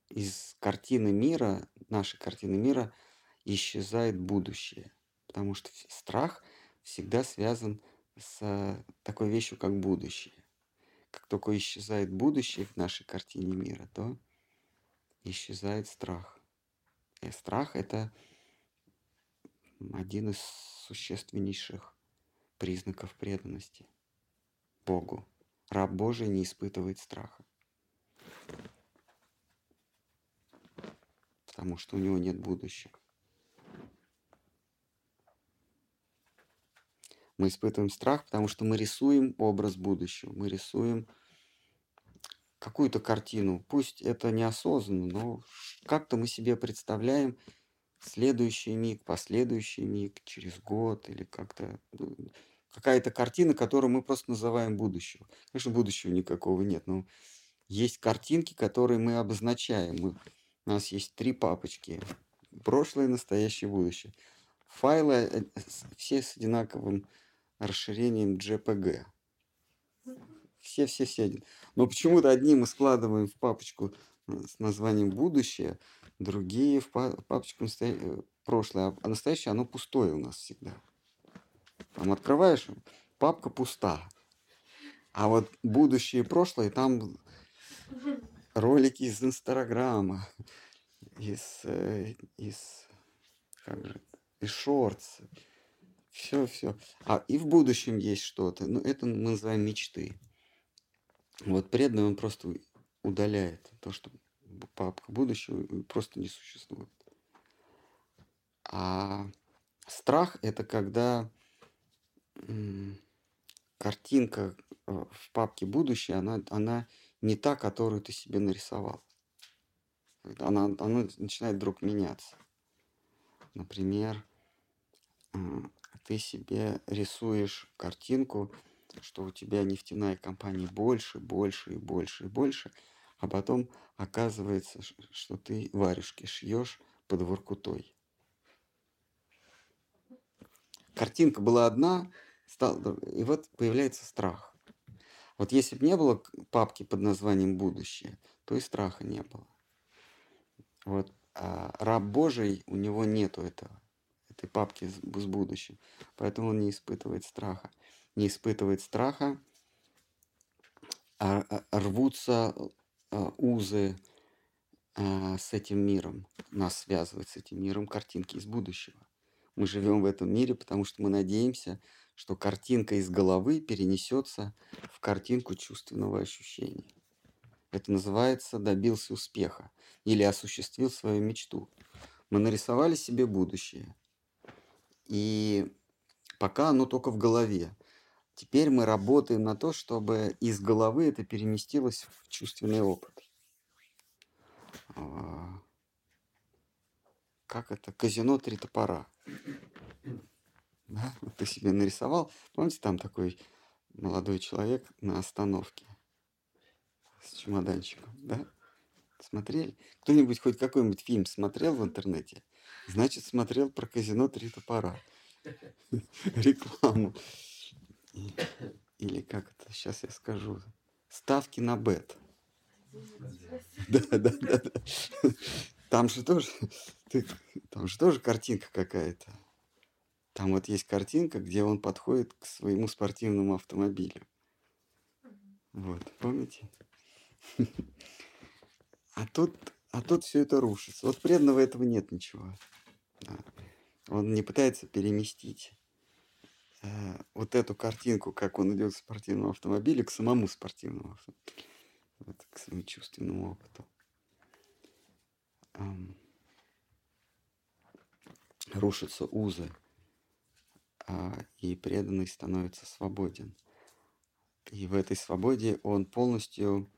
из картины мира, нашей картины мира, исчезает будущее. Потому что страх всегда связан с такой вещью, как будущее. Как только исчезает будущее в нашей картине мира, то исчезает страх. И страх – это один из существеннейших признаков преданности Богу. Раб Божий не испытывает страха, потому что у него нет будущего. Мы испытываем страх, потому что мы рисуем образ будущего, мы рисуем какую-то картину. Пусть это неосознанно, но как-то мы себе представляем следующий миг, последующий миг, через год или как-то ну, какая-то картина, которую мы просто называем будущего. Конечно, будущего никакого нет, но есть картинки, которые мы обозначаем. У нас есть три папочки. Прошлое, настоящее, будущее. Файлы э, все с одинаковым расширением JPG. Все-все-все. Но почему-то одни мы складываем в папочку э, с названием «Будущее», другие в па- папочку настоя- э, «Прошлое», а настоящее оно пустое у нас всегда. Там открываешь, папка пуста. А вот будущее и прошлое, там ролики из Инстаграма, из, э, из, как же, из шортс. Все, все. А и в будущем есть что-то. Ну, это мы называем мечты. Вот преданный, он просто удаляет то, что папка будущего просто не существует. А страх – это когда картинка э, в папке будущее, она, она не та, которую ты себе нарисовал. Она, она начинает вдруг меняться. Например, м, ты себе рисуешь картинку, что у тебя нефтяная компания больше, больше и больше и больше, а потом оказывается, что ты варежки шьешь под Воркутой. Картинка была одна, стал, и вот появляется страх. Вот если бы не было папки под названием «Будущее», то и страха не было. Вот а раб Божий, у него нету этого, этой папки с, будущим, поэтому он не испытывает страха. Не испытывает страха, а, а рвутся а, узы с этим миром. Нас связывают с этим миром картинки из будущего. Мы живем в этом мире, потому что мы надеемся, что картинка из головы перенесется в картинку чувственного ощущения. Это называется добился успеха или осуществил свою мечту. Мы нарисовали себе будущее. И пока оно только в голове. Теперь мы работаем на то, чтобы из головы это переместилось в чувственный опыт. А, Как это? Казино три топора. Да? Ты себе нарисовал. Помните, там такой молодой человек на остановке с чемоданчиком, да? Смотрели? Кто-нибудь хоть какой-нибудь фильм смотрел в интернете? Значит, смотрел про казино три топора. Рекламу. Или как это, сейчас я скажу. Ставки на бет. Да, да, да, да. Там же тоже, ты- там же тоже картинка какая-то. Там вот есть картинка, где он подходит к своему спортивному автомобилю. Вот, помните? А тут, а тут все это рушится. Вот преданного этого нет ничего. Он не пытается переместить э, вот эту картинку, как он идет к спортивному автомобилю, к самому спортивному автомобилю. Вот, к своему чувственному опыту. Ам, рушатся узы, а, и преданный становится свободен. И в этой свободе он полностью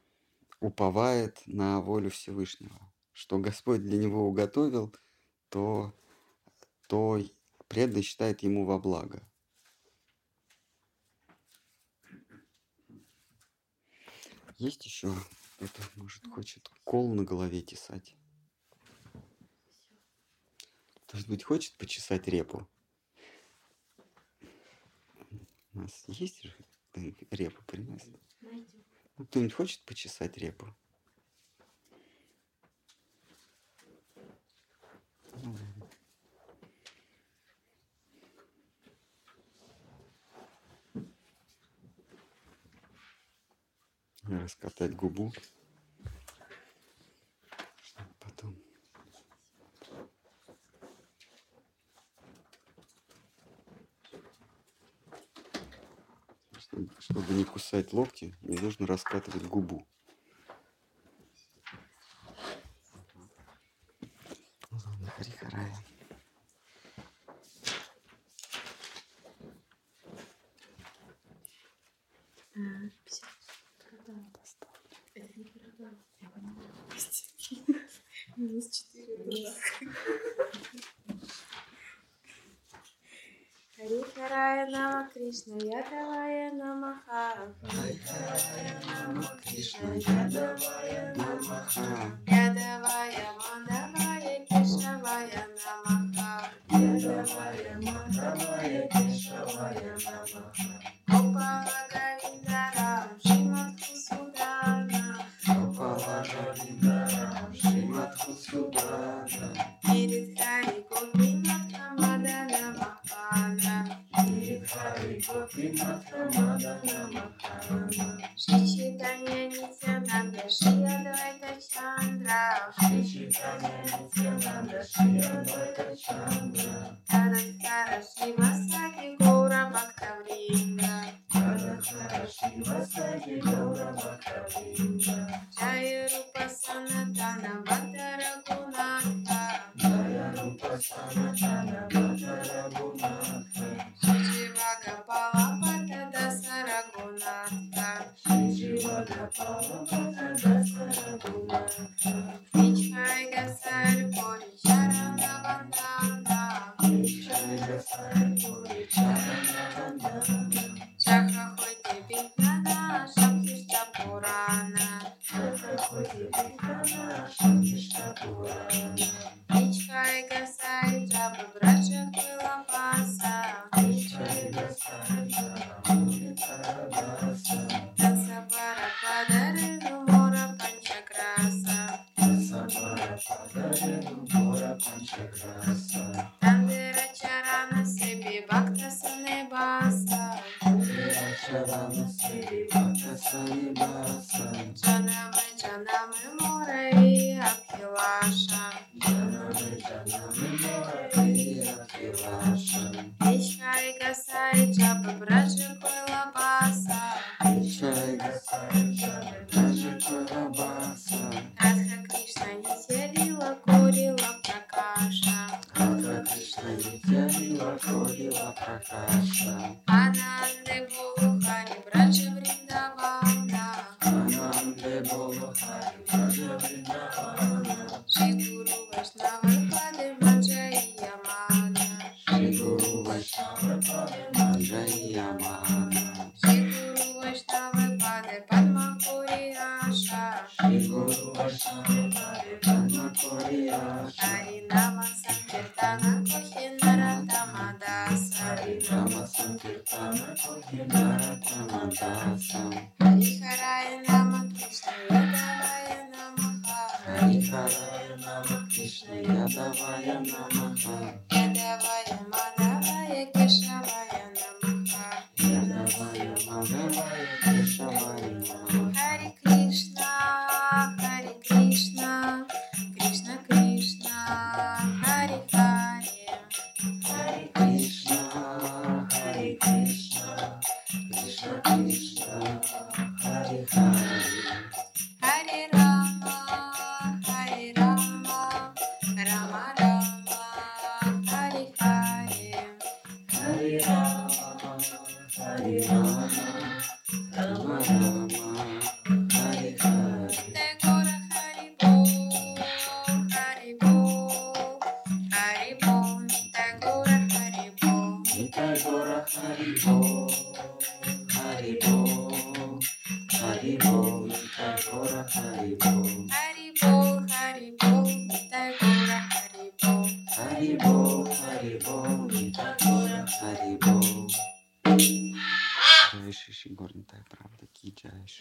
уповает на волю Всевышнего. Что Господь для него уготовил, то, то преданный считает ему во благо. Есть еще кто-то, может, хочет кол на голове тесать? Кто-нибудь хочет почесать репу? У нас есть же кто-нибудь репу принес? Найдем. Кто-нибудь хочет почесать репу? Раскатать губу. Чтобы не кусать локти, не нужно раскатывать губу. Минус 4. Хайкарая Нама Кришна, Ядавая Намаха. Хайкарая Нама Кришна, давая Намаха. Ядавая Мандавая Кришнавая Намаха. давая Мандавая Кришнавая Намаха.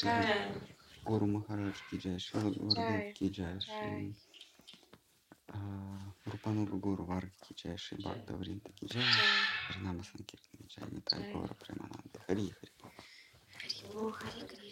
गुरु महाराज की जय श्री गुरुदेव की जय श्री Рупануга Гуру Варги Джай Шри Бхакта Вринта Ки Джай Ринама Санкиртана Джай Нитай Гора Премананда. Хари Хари. Хари Хари